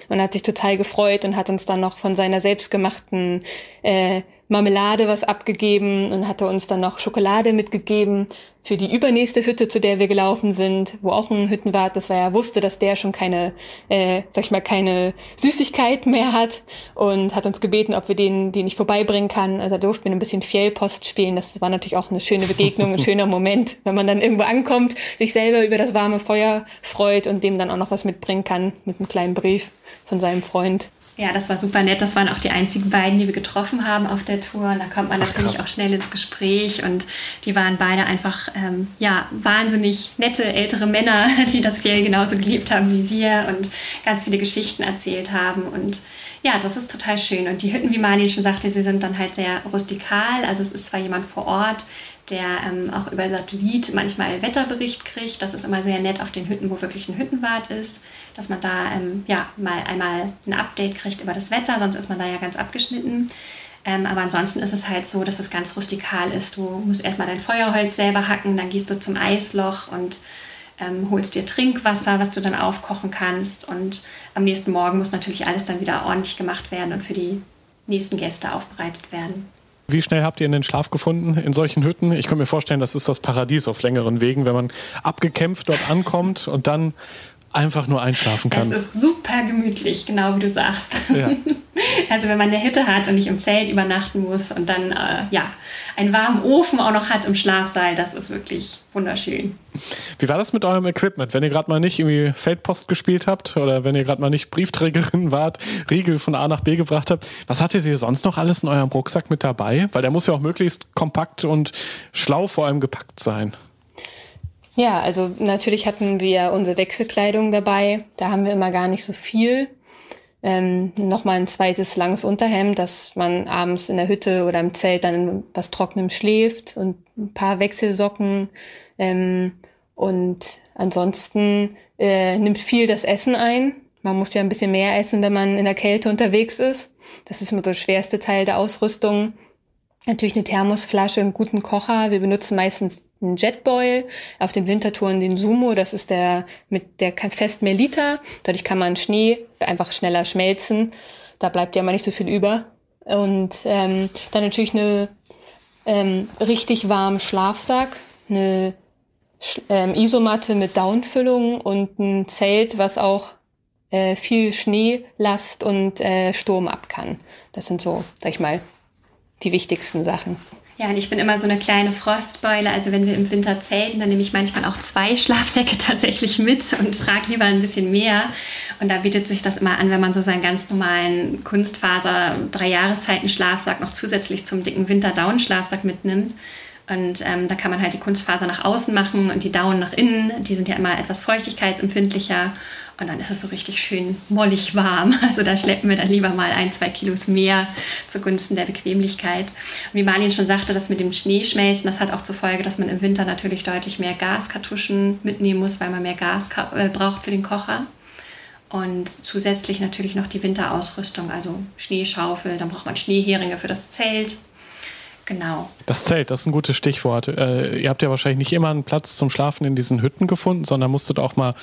und hat sich total gefreut und hat uns dann noch von seiner selbstgemachten äh, Marmelade was abgegeben und hatte uns dann noch Schokolade mitgegeben für die übernächste Hütte, zu der wir gelaufen sind, wo auch ein Hüttenwart, das war ja wusste, dass der schon keine, äh, sag ich mal, keine Süßigkeit mehr hat und hat uns gebeten, ob wir den, den nicht vorbeibringen kann. Also da durften wir ein bisschen Fjellpost spielen. Das war natürlich auch eine schöne Begegnung, ein schöner Moment, wenn man dann irgendwo ankommt, sich selber über das warme Feuer freut und dem dann auch noch was mitbringen kann mit einem kleinen Brief von seinem Freund. Ja, das war super nett. Das waren auch die einzigen beiden, die wir getroffen haben auf der Tour. Und da kommt man Ach, natürlich krass. auch schnell ins Gespräch. Und die waren beide einfach, ähm, ja, wahnsinnig nette ältere Männer, die das Fjell genauso geliebt haben wie wir und ganz viele Geschichten erzählt haben. Und ja, das ist total schön. Und die Hütten, wie Marlene schon sagte, sie sind dann halt sehr rustikal. Also es ist zwar jemand vor Ort, der ähm, auch über Satellit manchmal Wetterbericht kriegt. Das ist immer sehr nett auf den Hütten, wo wirklich ein Hüttenwart ist, dass man da ähm, ja, mal einmal ein Update kriegt über das Wetter, sonst ist man da ja ganz abgeschnitten. Ähm, aber ansonsten ist es halt so, dass es ganz rustikal ist. Du musst erstmal dein Feuerholz selber hacken, dann gehst du zum Eisloch und ähm, holst dir Trinkwasser, was du dann aufkochen kannst. Und am nächsten Morgen muss natürlich alles dann wieder ordentlich gemacht werden und für die nächsten Gäste aufbereitet werden. Wie schnell habt ihr in den Schlaf gefunden in solchen Hütten? Ich kann mir vorstellen, das ist das Paradies auf längeren Wegen, wenn man abgekämpft dort ankommt und dann einfach nur einschlafen kann. Es ist super gemütlich, genau wie du sagst. Ja. Also wenn man eine Hütte hat und nicht im Zelt übernachten muss und dann äh, ja einen warmen Ofen auch noch hat im Schlafsaal, das ist wirklich wunderschön. Wie war das mit eurem Equipment? Wenn ihr gerade mal nicht irgendwie Feldpost gespielt habt oder wenn ihr gerade mal nicht Briefträgerin wart, Riegel von A nach B gebracht habt, was hattet ihr sonst noch alles in eurem Rucksack mit dabei? Weil der muss ja auch möglichst kompakt und schlau vor allem gepackt sein. Ja, also natürlich hatten wir unsere Wechselkleidung dabei. Da haben wir immer gar nicht so viel. Ähm, Nochmal ein zweites langes Unterhemd, dass man abends in der Hütte oder im Zelt dann was Trockenem schläft und ein paar Wechselsocken. Ähm, und ansonsten äh, nimmt viel das Essen ein. Man muss ja ein bisschen mehr essen, wenn man in der Kälte unterwegs ist. Das ist immer so der schwerste Teil der Ausrüstung. Natürlich eine Thermosflasche, einen guten Kocher. Wir benutzen meistens einen Jetboil, auf den Wintertouren den Sumo, das ist der mit der fest mehr Liter. Dadurch kann man Schnee einfach schneller schmelzen. Da bleibt ja mal nicht so viel über. Und ähm, dann natürlich eine ähm, richtig warmen Schlafsack, eine ähm, Isomatte mit Downfüllung und ein Zelt, was auch äh, viel Schneelast und äh, Sturm ab kann. Das sind so, sag ich mal, die wichtigsten Sachen. Ja, und ich bin immer so eine kleine Frostbeule. Also wenn wir im Winter zelten, dann nehme ich manchmal auch zwei Schlafsäcke tatsächlich mit und trage lieber ein bisschen mehr. Und da bietet sich das immer an, wenn man so seinen ganz normalen Kunstfaser drei Jahreszeiten Schlafsack noch zusätzlich zum dicken Winter-Down-Schlafsack mitnimmt. Und ähm, da kann man halt die Kunstfaser nach außen machen und die Down nach innen. Die sind ja immer etwas feuchtigkeitsempfindlicher. Und dann ist es so richtig schön mollig warm. Also da schleppen wir dann lieber mal ein, zwei Kilos mehr zugunsten der Bequemlichkeit. Und wie Marlin schon sagte, das mit dem Schneeschmelzen, das hat auch zur Folge, dass man im Winter natürlich deutlich mehr Gaskartuschen mitnehmen muss, weil man mehr Gas äh, braucht für den Kocher. Und zusätzlich natürlich noch die Winterausrüstung, also Schneeschaufel, dann braucht man Schneeheringe für das Zelt, Genau. Das Zelt, das ist ein gutes Stichwort. Äh, ihr habt ja wahrscheinlich nicht immer einen Platz zum Schlafen in diesen Hütten gefunden, sondern musstet auch mal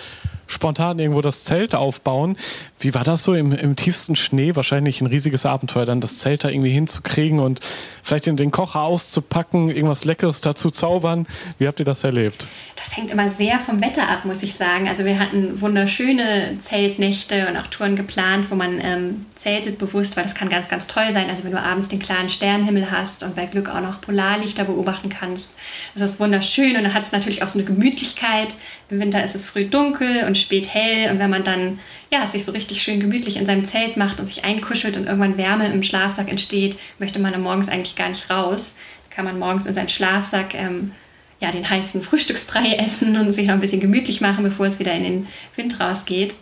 spontan irgendwo das Zelt aufbauen. Wie war das so im, im tiefsten Schnee? Wahrscheinlich ein riesiges Abenteuer, dann das Zelt da irgendwie hinzukriegen und vielleicht in den Kocher auszupacken, irgendwas Leckeres dazu zaubern. Wie habt ihr das erlebt? Das hängt immer sehr vom Wetter ab, muss ich sagen. Also wir hatten wunderschöne Zeltnächte und auch Touren geplant, wo man ähm, zeltet bewusst, weil das kann ganz, ganz toll sein. Also wenn du abends den klaren Sternenhimmel hast und bei Glück auch noch Polarlichter beobachten kannst, das ist wunderschön und dann hat es natürlich auch so eine Gemütlichkeit. Im Winter ist es früh dunkel und spät hell und wenn man dann ja, sich so richtig schön gemütlich in seinem Zelt macht und sich einkuschelt und irgendwann Wärme im Schlafsack entsteht, möchte man dann morgens eigentlich gar nicht raus. Kann man morgens in seinen Schlafsack ähm, ja, den heißen Frühstücksbrei essen und sich noch ein bisschen gemütlich machen, bevor es wieder in den Wind rausgeht.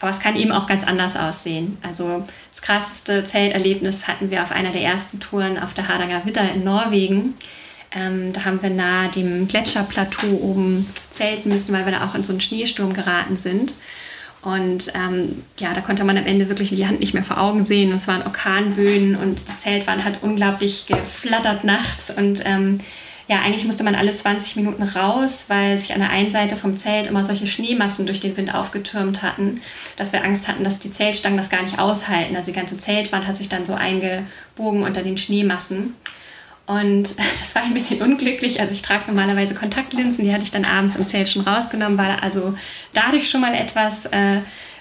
Aber es kann eben auch ganz anders aussehen. Also das krasseste Zelterlebnis hatten wir auf einer der ersten Touren auf der Hardanger Witter in Norwegen. Ähm, da haben wir nahe dem Gletscherplateau oben zelten müssen, weil wir da auch in so einen Schneesturm geraten sind. Und ähm, ja, da konnte man am Ende wirklich die Hand nicht mehr vor Augen sehen. Es waren Orkanböen und die Zeltwand hat unglaublich geflattert nachts. Und ähm, ja, eigentlich musste man alle 20 Minuten raus, weil sich an der einen Seite vom Zelt immer solche Schneemassen durch den Wind aufgetürmt hatten, dass wir Angst hatten, dass die Zeltstangen das gar nicht aushalten. Also die ganze Zeltwand hat sich dann so eingebogen unter den Schneemassen. Und das war ein bisschen unglücklich. Also ich trage normalerweise Kontaktlinsen, die hatte ich dann abends im Zelt schon rausgenommen, war also dadurch schon mal etwas äh,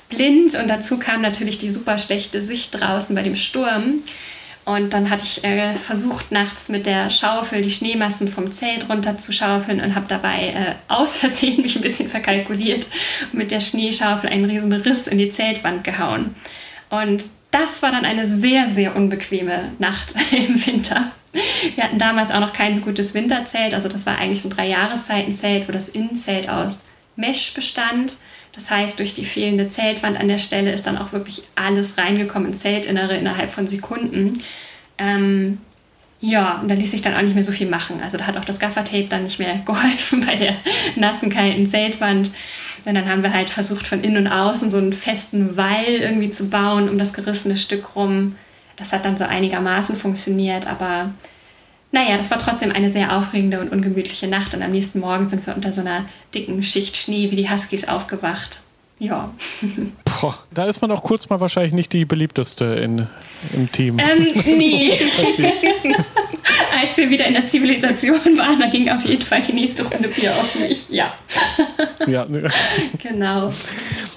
blind. Und dazu kam natürlich die super schlechte Sicht draußen bei dem Sturm. Und dann hatte ich äh, versucht, nachts mit der Schaufel die Schneemassen vom Zelt runter zu schaufeln und habe dabei äh, aus Versehen mich ein bisschen verkalkuliert und mit der Schneeschaufel einen riesen Riss in die Zeltwand gehauen. Und das war dann eine sehr, sehr unbequeme Nacht im Winter. Wir hatten damals auch noch kein so gutes Winterzelt. Also das war eigentlich so ein Drei-Jahreszeiten-Zelt, wo das Innenzelt aus Mesh bestand. Das heißt, durch die fehlende Zeltwand an der Stelle ist dann auch wirklich alles reingekommen ins Zeltinnere innerhalb von Sekunden. Ähm, ja, und da ließ sich dann auch nicht mehr so viel machen. Also da hat auch das Gaffertape dann nicht mehr geholfen bei der nassen, kalten Zeltwand. Und dann haben wir halt versucht, von innen und außen so einen festen Wall irgendwie zu bauen um das gerissene Stück rum. Das hat dann so einigermaßen funktioniert, aber naja, das war trotzdem eine sehr aufregende und ungemütliche Nacht und am nächsten Morgen sind wir unter so einer dicken Schicht Schnee wie die Huskies aufgewacht. Ja. Boah, da ist man auch kurz mal wahrscheinlich nicht die beliebteste in, im Team. Ähm, nee. Als wir wieder in der Zivilisation waren, da ging auf jeden Fall die nächste Runde Bier auf mich. Ja. ja. genau.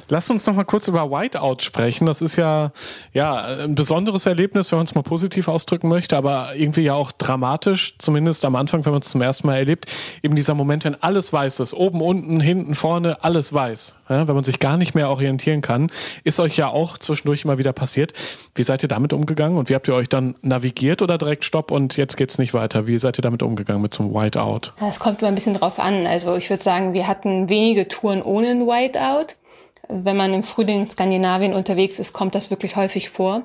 Lass uns noch mal kurz über Whiteout sprechen. Das ist ja, ja ein besonderes Erlebnis, wenn man es mal positiv ausdrücken möchte, aber irgendwie ja auch dramatisch, zumindest am Anfang, wenn man es zum ersten Mal erlebt. Eben dieser Moment, wenn alles weiß ist, oben, unten, hinten, vorne, alles weiß. Ja, wenn man sich gar nicht mehr orientieren kann, ist euch ja auch zwischendurch immer wieder passiert. Wie seid ihr damit umgegangen und wie habt ihr euch dann navigiert oder direkt Stopp und jetzt geht's nicht weiter? Wie seid ihr damit umgegangen mit so einem Whiteout? Es kommt immer ein bisschen drauf an. Also ich würde sagen, wir hatten wenige Touren ohne ein Whiteout. Wenn man im Frühling in Skandinavien unterwegs ist, kommt das wirklich häufig vor.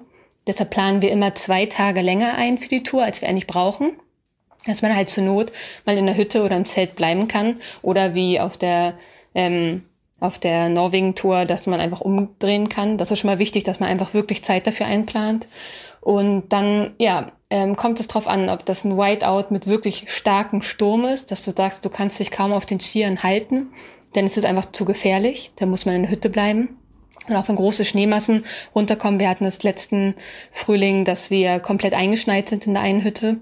Deshalb planen wir immer zwei Tage länger ein für die Tour, als wir eigentlich brauchen. Dass man halt zur Not mal in der Hütte oder im Zelt bleiben kann. Oder wie auf der, ähm, auf der Norwegen-Tour, dass man einfach umdrehen kann. Das ist schon mal wichtig, dass man einfach wirklich Zeit dafür einplant. Und dann, ja, ähm, kommt es drauf an, ob das ein Whiteout mit wirklich starkem Sturm ist, dass du sagst, du kannst dich kaum auf den Skiern halten denn es ist einfach zu gefährlich. Da muss man in der Hütte bleiben. Und auch wenn große Schneemassen runterkommen. Wir hatten das letzten Frühling, dass wir komplett eingeschneit sind in der einen Hütte.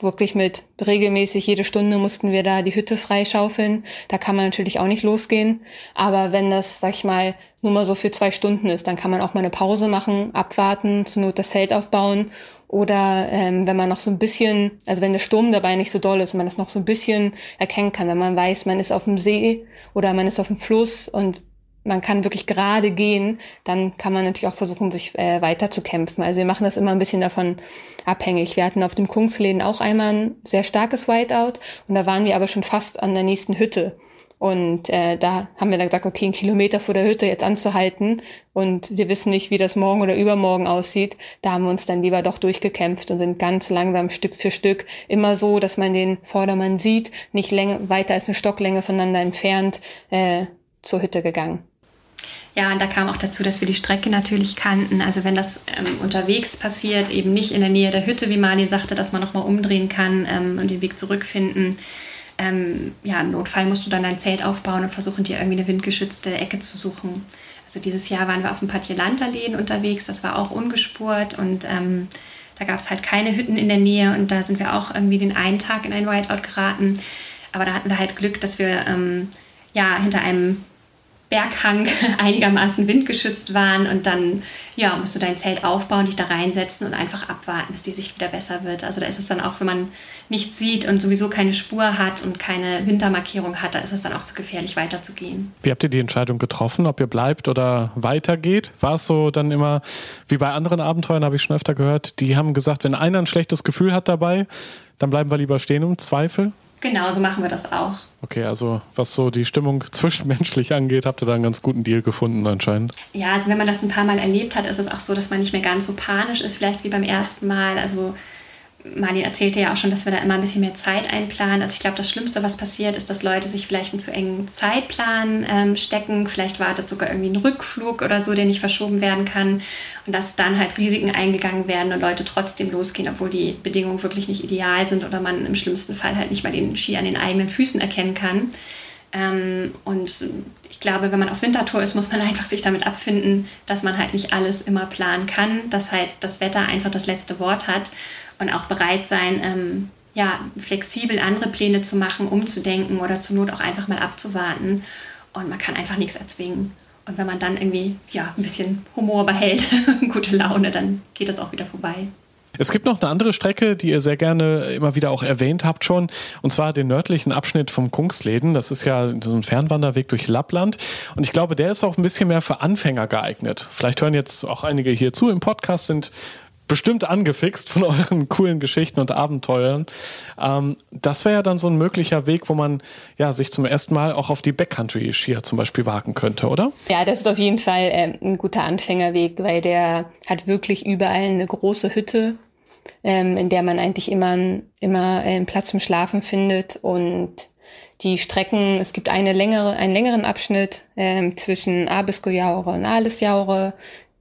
Wirklich mit regelmäßig jede Stunde mussten wir da die Hütte freischaufeln. Da kann man natürlich auch nicht losgehen. Aber wenn das, sag ich mal, nur mal so für zwei Stunden ist, dann kann man auch mal eine Pause machen, abwarten, zur Not das Zelt aufbauen oder ähm, wenn man noch so ein bisschen, also wenn der Sturm dabei nicht so doll ist, man das noch so ein bisschen erkennen kann, wenn man weiß, man ist auf dem See oder man ist auf dem Fluss und man kann wirklich gerade gehen, dann kann man natürlich auch versuchen, sich äh, weiter zu kämpfen. Also wir machen das immer ein bisschen davon abhängig. Wir hatten auf dem Kungsläden auch einmal ein sehr starkes Whiteout und da waren wir aber schon fast an der nächsten Hütte. Und äh, da haben wir dann gesagt, okay, einen Kilometer vor der Hütte jetzt anzuhalten und wir wissen nicht, wie das morgen oder übermorgen aussieht. Da haben wir uns dann lieber doch durchgekämpft und sind ganz langsam Stück für Stück immer so, dass man den Vordermann sieht, nicht länger, weiter als eine Stocklänge voneinander entfernt äh, zur Hütte gegangen. Ja, und da kam auch dazu, dass wir die Strecke natürlich kannten. Also wenn das ähm, unterwegs passiert, eben nicht in der Nähe der Hütte, wie Marlin sagte, dass man nochmal umdrehen kann ähm, und den Weg zurückfinden ähm, ja, im Notfall musst du dann dein Zelt aufbauen und versuchen, dir irgendwie eine windgeschützte Ecke zu suchen. Also dieses Jahr waren wir auf dem Patjelanderläden unterwegs, das war auch ungespurt und ähm, da gab es halt keine Hütten in der Nähe und da sind wir auch irgendwie den einen Tag in ein Whiteout geraten. Aber da hatten wir halt Glück, dass wir ähm, ja hinter einem Berghang einigermaßen windgeschützt waren und dann ja, musst du dein Zelt aufbauen, dich da reinsetzen und einfach abwarten, bis die Sicht wieder besser wird. Also da ist es dann auch, wenn man nichts sieht und sowieso keine Spur hat und keine Wintermarkierung hat, da ist es dann auch zu gefährlich weiterzugehen. Wie habt ihr die Entscheidung getroffen, ob ihr bleibt oder weitergeht? War es so dann immer wie bei anderen Abenteuern, habe ich schon öfter gehört, die haben gesagt, wenn einer ein schlechtes Gefühl hat dabei, dann bleiben wir lieber stehen im Zweifel? Genau, so machen wir das auch. Okay, also was so die Stimmung zwischenmenschlich angeht, habt ihr da einen ganz guten Deal gefunden anscheinend. Ja, also wenn man das ein paar Mal erlebt hat, ist es auch so, dass man nicht mehr ganz so panisch ist, vielleicht wie beim ersten Mal. Also Marlin erzählte ja auch schon, dass wir da immer ein bisschen mehr Zeit einplanen. Also ich glaube, das Schlimmste, was passiert, ist, dass Leute sich vielleicht einen zu engen Zeitplan ähm, stecken. Vielleicht wartet sogar irgendwie ein Rückflug oder so, der nicht verschoben werden kann. Und dass dann halt Risiken eingegangen werden und Leute trotzdem losgehen, obwohl die Bedingungen wirklich nicht ideal sind oder man im schlimmsten Fall halt nicht mal den Ski an den eigenen Füßen erkennen kann. Ähm, und ich glaube, wenn man auf Wintertour ist, muss man einfach sich damit abfinden, dass man halt nicht alles immer planen kann, dass halt das Wetter einfach das letzte Wort hat und auch bereit sein, ähm, ja, flexibel andere Pläne zu machen, umzudenken oder zur Not auch einfach mal abzuwarten. Und man kann einfach nichts erzwingen. Und wenn man dann irgendwie ja, ein bisschen Humor behält, gute Laune, dann geht das auch wieder vorbei. Es gibt noch eine andere Strecke, die ihr sehr gerne immer wieder auch erwähnt habt schon, und zwar den nördlichen Abschnitt vom Kungsleden. Das ist ja so ein Fernwanderweg durch Lappland. Und ich glaube, der ist auch ein bisschen mehr für Anfänger geeignet. Vielleicht hören jetzt auch einige hier zu im Podcast, sind bestimmt angefixt von euren coolen Geschichten und Abenteuern. Ähm, das wäre ja dann so ein möglicher Weg, wo man ja sich zum ersten Mal auch auf die Backcountry-Skier zum Beispiel wagen könnte, oder? Ja, das ist auf jeden Fall äh, ein guter Anfängerweg, weil der hat wirklich überall eine große Hütte ähm, in der man eigentlich immer, immer einen Platz zum Schlafen findet und die Strecken, es gibt eine längere, einen längeren Abschnitt ähm, zwischen Abisko-Jaure und Ales-Jaure,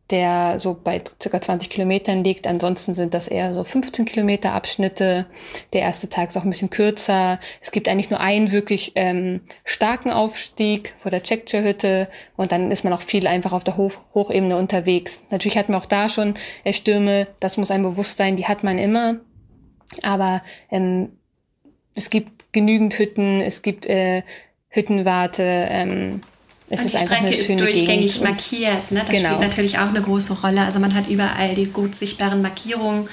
der so bei circa 20 Kilometern liegt. Ansonsten sind das eher so 15 Kilometer Abschnitte. Der erste Tag ist auch ein bisschen kürzer. Es gibt eigentlich nur einen wirklich ähm, starken Aufstieg vor der Checkchair-Hütte und dann ist man auch viel einfach auf der Hoch Hochebene unterwegs. Natürlich hatten wir auch da schon Stürme. Das muss ein Bewusstsein, die hat man immer. Aber ähm, es gibt genügend Hütten, es gibt äh, Hüttenwarte. Ähm, es und die Strecke ist durchgängig Gegend. markiert. Ne? Das genau. spielt natürlich auch eine große Rolle. Also man hat überall die gut sichtbaren Markierungen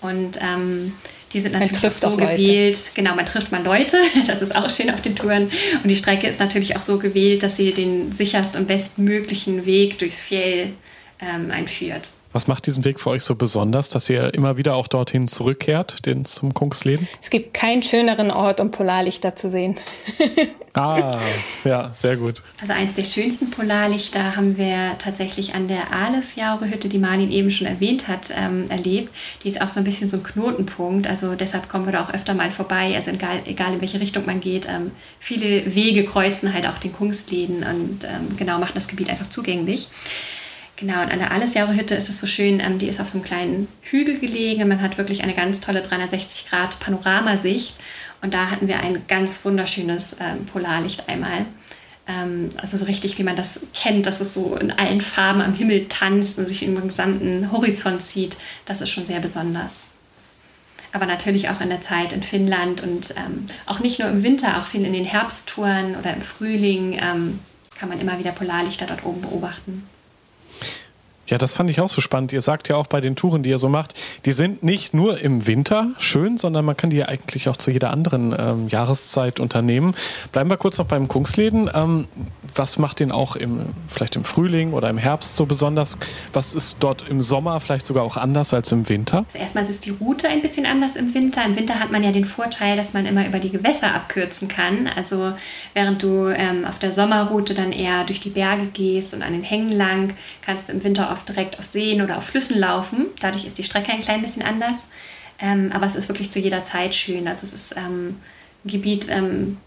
und ähm, die sind natürlich auch so auch gewählt. Genau, man trifft mal Leute. Das ist auch schön auf den Touren. Und die Strecke ist natürlich auch so gewählt, dass sie den sicherst und bestmöglichen Weg durchs Fjell ähm, einführt. Was macht diesen Weg für euch so besonders, dass ihr immer wieder auch dorthin zurückkehrt, den zum Kungsleden? Es gibt keinen schöneren Ort, um Polarlichter zu sehen. ah, ja, sehr gut. Also eins der schönsten Polarlichter haben wir tatsächlich an der Ahlesjaure-Hütte, die Marlin eben schon erwähnt hat, ähm, erlebt. Die ist auch so ein bisschen so ein Knotenpunkt. Also deshalb kommen wir da auch öfter mal vorbei. Also egal, egal in welche Richtung man geht, ähm, viele Wege kreuzen halt auch den Kungsleden und ähm, genau machen das Gebiet einfach zugänglich. Genau, und an der Allesjahre-Hütte ist es so schön, ähm, die ist auf so einem kleinen Hügel gelegen. Man hat wirklich eine ganz tolle 360 Grad Panoramasicht. Und da hatten wir ein ganz wunderschönes ähm, Polarlicht einmal. Ähm, also so richtig, wie man das kennt, dass es so in allen Farben am Himmel tanzt und sich den gesamten Horizont zieht. Das ist schon sehr besonders. Aber natürlich auch in der Zeit in Finnland und ähm, auch nicht nur im Winter, auch viel in den Herbsttouren oder im Frühling ähm, kann man immer wieder Polarlichter dort oben beobachten. Ja, das fand ich auch so spannend. Ihr sagt ja auch bei den Touren, die ihr so macht, die sind nicht nur im Winter schön, sondern man kann die ja eigentlich auch zu jeder anderen ähm, Jahreszeit unternehmen. Bleiben wir kurz noch beim Kungsläden. Ähm, was macht den auch im, vielleicht im Frühling oder im Herbst so besonders? Was ist dort im Sommer vielleicht sogar auch anders als im Winter? Also erstmal ist die Route ein bisschen anders im Winter. Im Winter hat man ja den Vorteil, dass man immer über die Gewässer abkürzen kann. Also während du ähm, auf der Sommerroute dann eher durch die Berge gehst und an den Hängen lang, kannst du im Winter oft direkt auf Seen oder auf Flüssen laufen. Dadurch ist die Strecke ein klein bisschen anders. Ähm, aber es ist wirklich zu jeder Zeit schön. Also es ist ähm, ein Gebiet, ähm,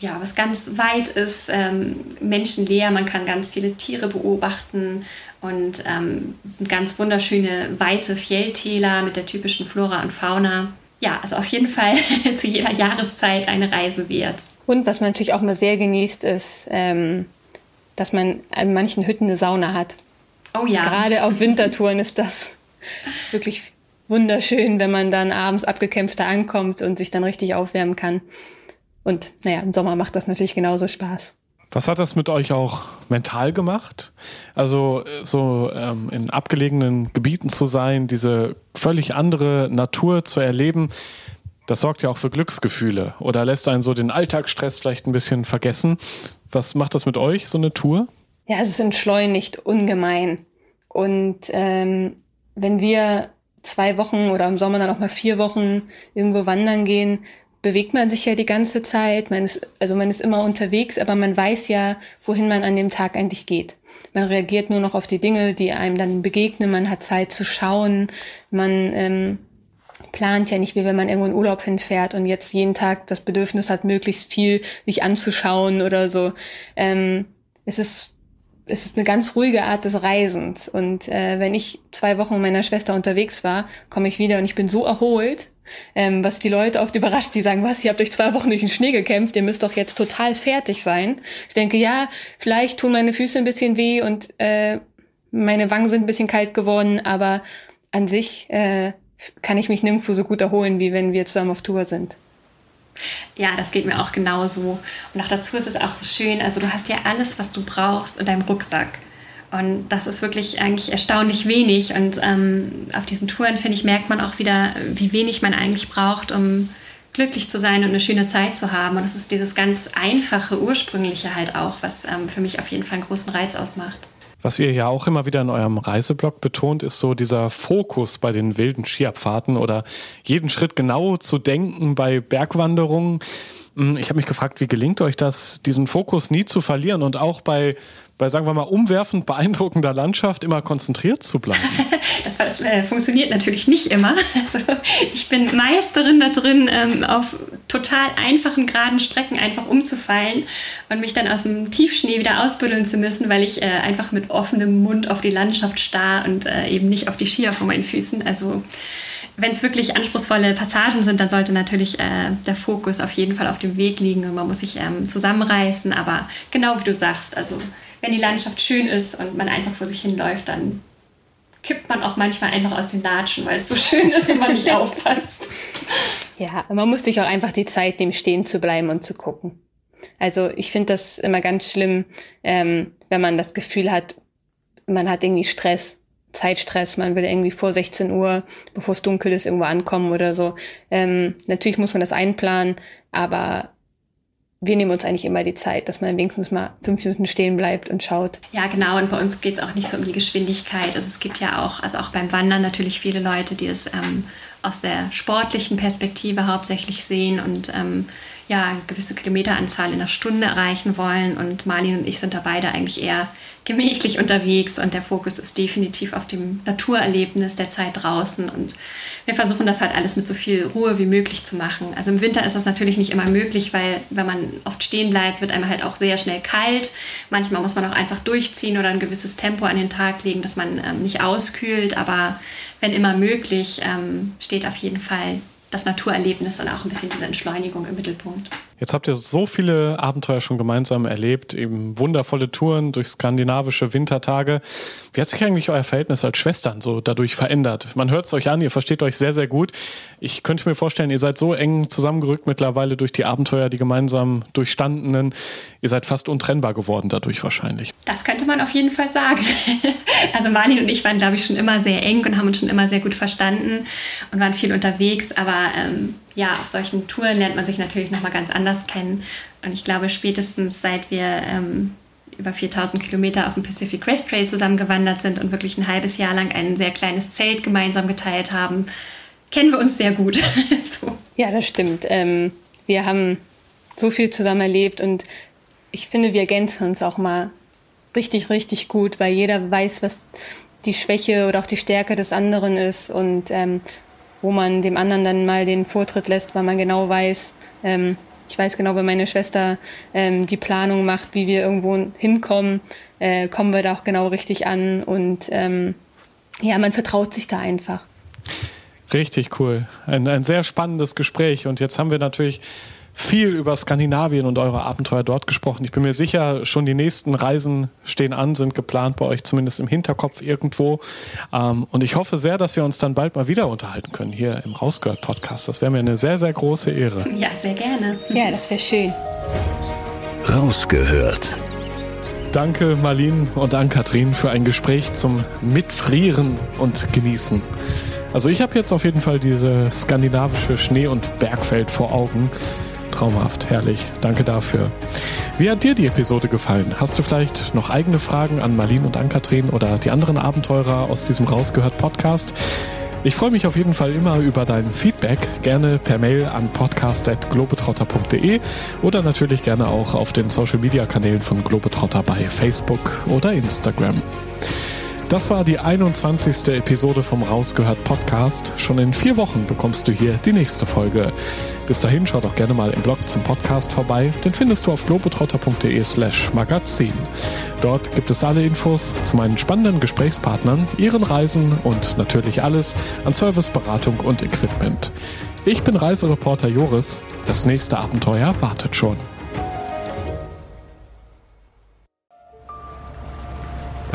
ja, was ganz weit ist, ähm, menschenleer. Man kann ganz viele Tiere beobachten und ähm, es sind ganz wunderschöne weite Fjelltäler mit der typischen Flora und Fauna. Ja, also auf jeden Fall zu jeder Jahreszeit eine Reise wert. Und was man natürlich auch mal sehr genießt, ist, ähm, dass man in manchen Hütten eine Sauna hat. Oh ja. Gerade auf Wintertouren ist das wirklich wunderschön, wenn man dann abends abgekämpfter ankommt und sich dann richtig aufwärmen kann. Und naja, im Sommer macht das natürlich genauso Spaß. Was hat das mit euch auch mental gemacht? Also so ähm, in abgelegenen Gebieten zu sein, diese völlig andere Natur zu erleben, das sorgt ja auch für Glücksgefühle oder lässt einen so den Alltagsstress vielleicht ein bisschen vergessen. Was macht das mit euch, so eine Tour? Ja, es entschleunigt ungemein. Und ähm, wenn wir zwei Wochen oder im Sommer dann auch mal vier Wochen irgendwo wandern gehen, bewegt man sich ja die ganze Zeit. Man ist, also man ist immer unterwegs, aber man weiß ja, wohin man an dem Tag eigentlich geht. Man reagiert nur noch auf die Dinge, die einem dann begegnen. Man hat Zeit zu schauen. Man ähm, plant ja nicht, wie wenn man irgendwo in Urlaub hinfährt und jetzt jeden Tag das Bedürfnis hat, möglichst viel sich anzuschauen oder so. Ähm, es ist es ist eine ganz ruhige Art des Reisens. Und äh, wenn ich zwei Wochen mit meiner Schwester unterwegs war, komme ich wieder und ich bin so erholt, ähm, was die Leute oft überrascht, die sagen, was, ihr habt euch zwei Wochen durch den Schnee gekämpft, ihr müsst doch jetzt total fertig sein. Ich denke, ja, vielleicht tun meine Füße ein bisschen weh und äh, meine Wangen sind ein bisschen kalt geworden, aber an sich äh, kann ich mich nirgendwo so gut erholen, wie wenn wir zusammen auf Tour sind. Ja, das geht mir auch genauso. Und auch dazu ist es auch so schön, also du hast ja alles, was du brauchst in deinem Rucksack. Und das ist wirklich eigentlich erstaunlich wenig. Und ähm, auf diesen Touren, finde ich, merkt man auch wieder, wie wenig man eigentlich braucht, um glücklich zu sein und eine schöne Zeit zu haben. Und das ist dieses ganz einfache, ursprüngliche halt auch, was ähm, für mich auf jeden Fall einen großen Reiz ausmacht. Was ihr ja auch immer wieder in eurem Reiseblog betont, ist so dieser Fokus bei den wilden Skiabfahrten oder jeden Schritt genau zu denken bei Bergwanderungen. Hm, ich habe mich gefragt, wie gelingt euch das, diesen Fokus nie zu verlieren und auch bei bei, sagen wir mal, umwerfend beeindruckender Landschaft immer konzentriert zu bleiben? Das äh, funktioniert natürlich nicht immer. Also ich bin Meisterin da drin, ähm, auf total einfachen, geraden Strecken einfach umzufallen und mich dann aus dem Tiefschnee wieder ausbuddeln zu müssen, weil ich äh, einfach mit offenem Mund auf die Landschaft starr und äh, eben nicht auf die Skier vor meinen Füßen. Also wenn es wirklich anspruchsvolle Passagen sind, dann sollte natürlich äh, der Fokus auf jeden Fall auf dem Weg liegen und man muss sich ähm, zusammenreißen. Aber genau wie du sagst, also wenn die Landschaft schön ist und man einfach vor sich hinläuft, dann kippt man auch manchmal einfach aus den Latschen, weil es so schön ist und man nicht aufpasst. Ja, man muss sich auch einfach die Zeit nehmen, stehen zu bleiben und zu gucken. Also ich finde das immer ganz schlimm, ähm, wenn man das Gefühl hat, man hat irgendwie Stress, Zeitstress, man will irgendwie vor 16 Uhr, bevor es dunkel ist, irgendwo ankommen oder so. Ähm, natürlich muss man das einplanen, aber wir nehmen uns eigentlich immer die Zeit, dass man wenigstens mal fünf Minuten stehen bleibt und schaut. Ja, genau. Und bei uns geht es auch nicht so um die Geschwindigkeit. Also es gibt ja auch, also auch beim Wandern natürlich viele Leute, die es ähm, aus der sportlichen Perspektive hauptsächlich sehen und ähm, ja, eine gewisse Kilometeranzahl in der Stunde erreichen wollen. Und Marlin und ich sind da beide eigentlich eher gemächlich unterwegs und der Fokus ist definitiv auf dem Naturerlebnis der Zeit draußen und wir versuchen das halt alles mit so viel Ruhe wie möglich zu machen. Also im Winter ist das natürlich nicht immer möglich, weil wenn man oft stehen bleibt, wird einem halt auch sehr schnell kalt. Manchmal muss man auch einfach durchziehen oder ein gewisses Tempo an den Tag legen, dass man ähm, nicht auskühlt, aber wenn immer möglich, ähm, steht auf jeden Fall das Naturerlebnis und auch ein bisschen diese Entschleunigung im Mittelpunkt. Jetzt habt ihr so viele Abenteuer schon gemeinsam erlebt, eben wundervolle Touren durch skandinavische Wintertage. Wie hat sich eigentlich euer Verhältnis als Schwestern so dadurch verändert? Man hört es euch an, ihr versteht euch sehr, sehr gut. Ich könnte mir vorstellen, ihr seid so eng zusammengerückt mittlerweile durch die Abenteuer, die gemeinsam durchstandenen. Ihr seid fast untrennbar geworden dadurch wahrscheinlich. Das könnte man auf jeden Fall sagen. Also Marlin und ich waren, glaube ich, schon immer sehr eng und haben uns schon immer sehr gut verstanden und waren viel unterwegs. Aber ähm, ja, auf solchen Touren lernt man sich natürlich nochmal ganz anders kennen. Und ich glaube, spätestens seit wir ähm, über 4000 Kilometer auf dem Pacific Crest Trail zusammengewandert sind und wirklich ein halbes Jahr lang ein sehr kleines Zelt gemeinsam geteilt haben, kennen wir uns sehr gut. so. Ja, das stimmt. Ähm, wir haben so viel zusammen erlebt und ich finde, wir ergänzen uns auch mal richtig, richtig gut, weil jeder weiß, was die Schwäche oder auch die Stärke des anderen ist und ähm, wo man dem anderen dann mal den Vortritt lässt, weil man genau weiß, ähm, ich weiß genau, wenn meine Schwester ähm, die Planung macht, wie wir irgendwo hinkommen, äh, kommen wir da auch genau richtig an und ähm, ja, man vertraut sich da einfach. Richtig cool. Ein, ein sehr spannendes Gespräch und jetzt haben wir natürlich viel über Skandinavien und eure Abenteuer dort gesprochen. Ich bin mir sicher, schon die nächsten Reisen stehen an, sind geplant bei euch zumindest im Hinterkopf irgendwo. Ähm, und ich hoffe sehr, dass wir uns dann bald mal wieder unterhalten können hier im Rausgehört Podcast. Das wäre mir eine sehr, sehr große Ehre. Ja, sehr gerne. Ja, das wäre schön. Rausgehört. Danke, Marlene und Ann-Kathrin, für ein Gespräch zum Mitfrieren und Genießen. Also ich habe jetzt auf jeden Fall diese skandinavische Schnee- und Bergfeld vor Augen. Traumhaft, herrlich. Danke dafür. Wie hat dir die Episode gefallen? Hast du vielleicht noch eigene Fragen an Marlene und Ann-Kathrin oder die anderen Abenteurer aus diesem Rausgehört Podcast? Ich freue mich auf jeden Fall immer über dein Feedback, gerne per Mail an podcast.globetrotter.de oder natürlich gerne auch auf den Social Media Kanälen von Globetrotter bei Facebook oder Instagram. Das war die 21. Episode vom Rausgehört Podcast. Schon in vier Wochen bekommst du hier die nächste Folge. Bis dahin schau doch gerne mal im Blog zum Podcast vorbei. Den findest du auf globetrotter.de slash magazin. Dort gibt es alle Infos zu meinen spannenden Gesprächspartnern, ihren Reisen und natürlich alles an Service, Beratung und Equipment. Ich bin Reisereporter Joris. Das nächste Abenteuer wartet schon.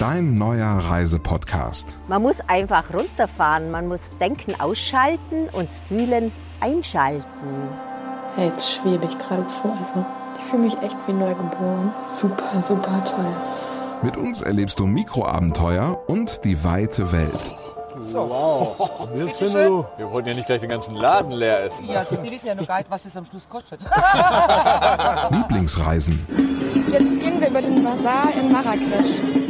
Dein neuer Reisepodcast. Man muss einfach runterfahren, man muss Denken ausschalten und Fühlen einschalten. Ja, jetzt schwebe ich geradezu. Also ich fühle mich echt wie neugeboren. Super, super toll. Mit uns erlebst du Mikroabenteuer und die weite Welt. So. Wow. Wir, wir wollten ja nicht gleich den ganzen Laden leer essen. Ja, Sie wissen ja noch gar nicht, was das am Schluss kostet. Lieblingsreisen. Jetzt gehen wir über den Bazar in Marrakesch.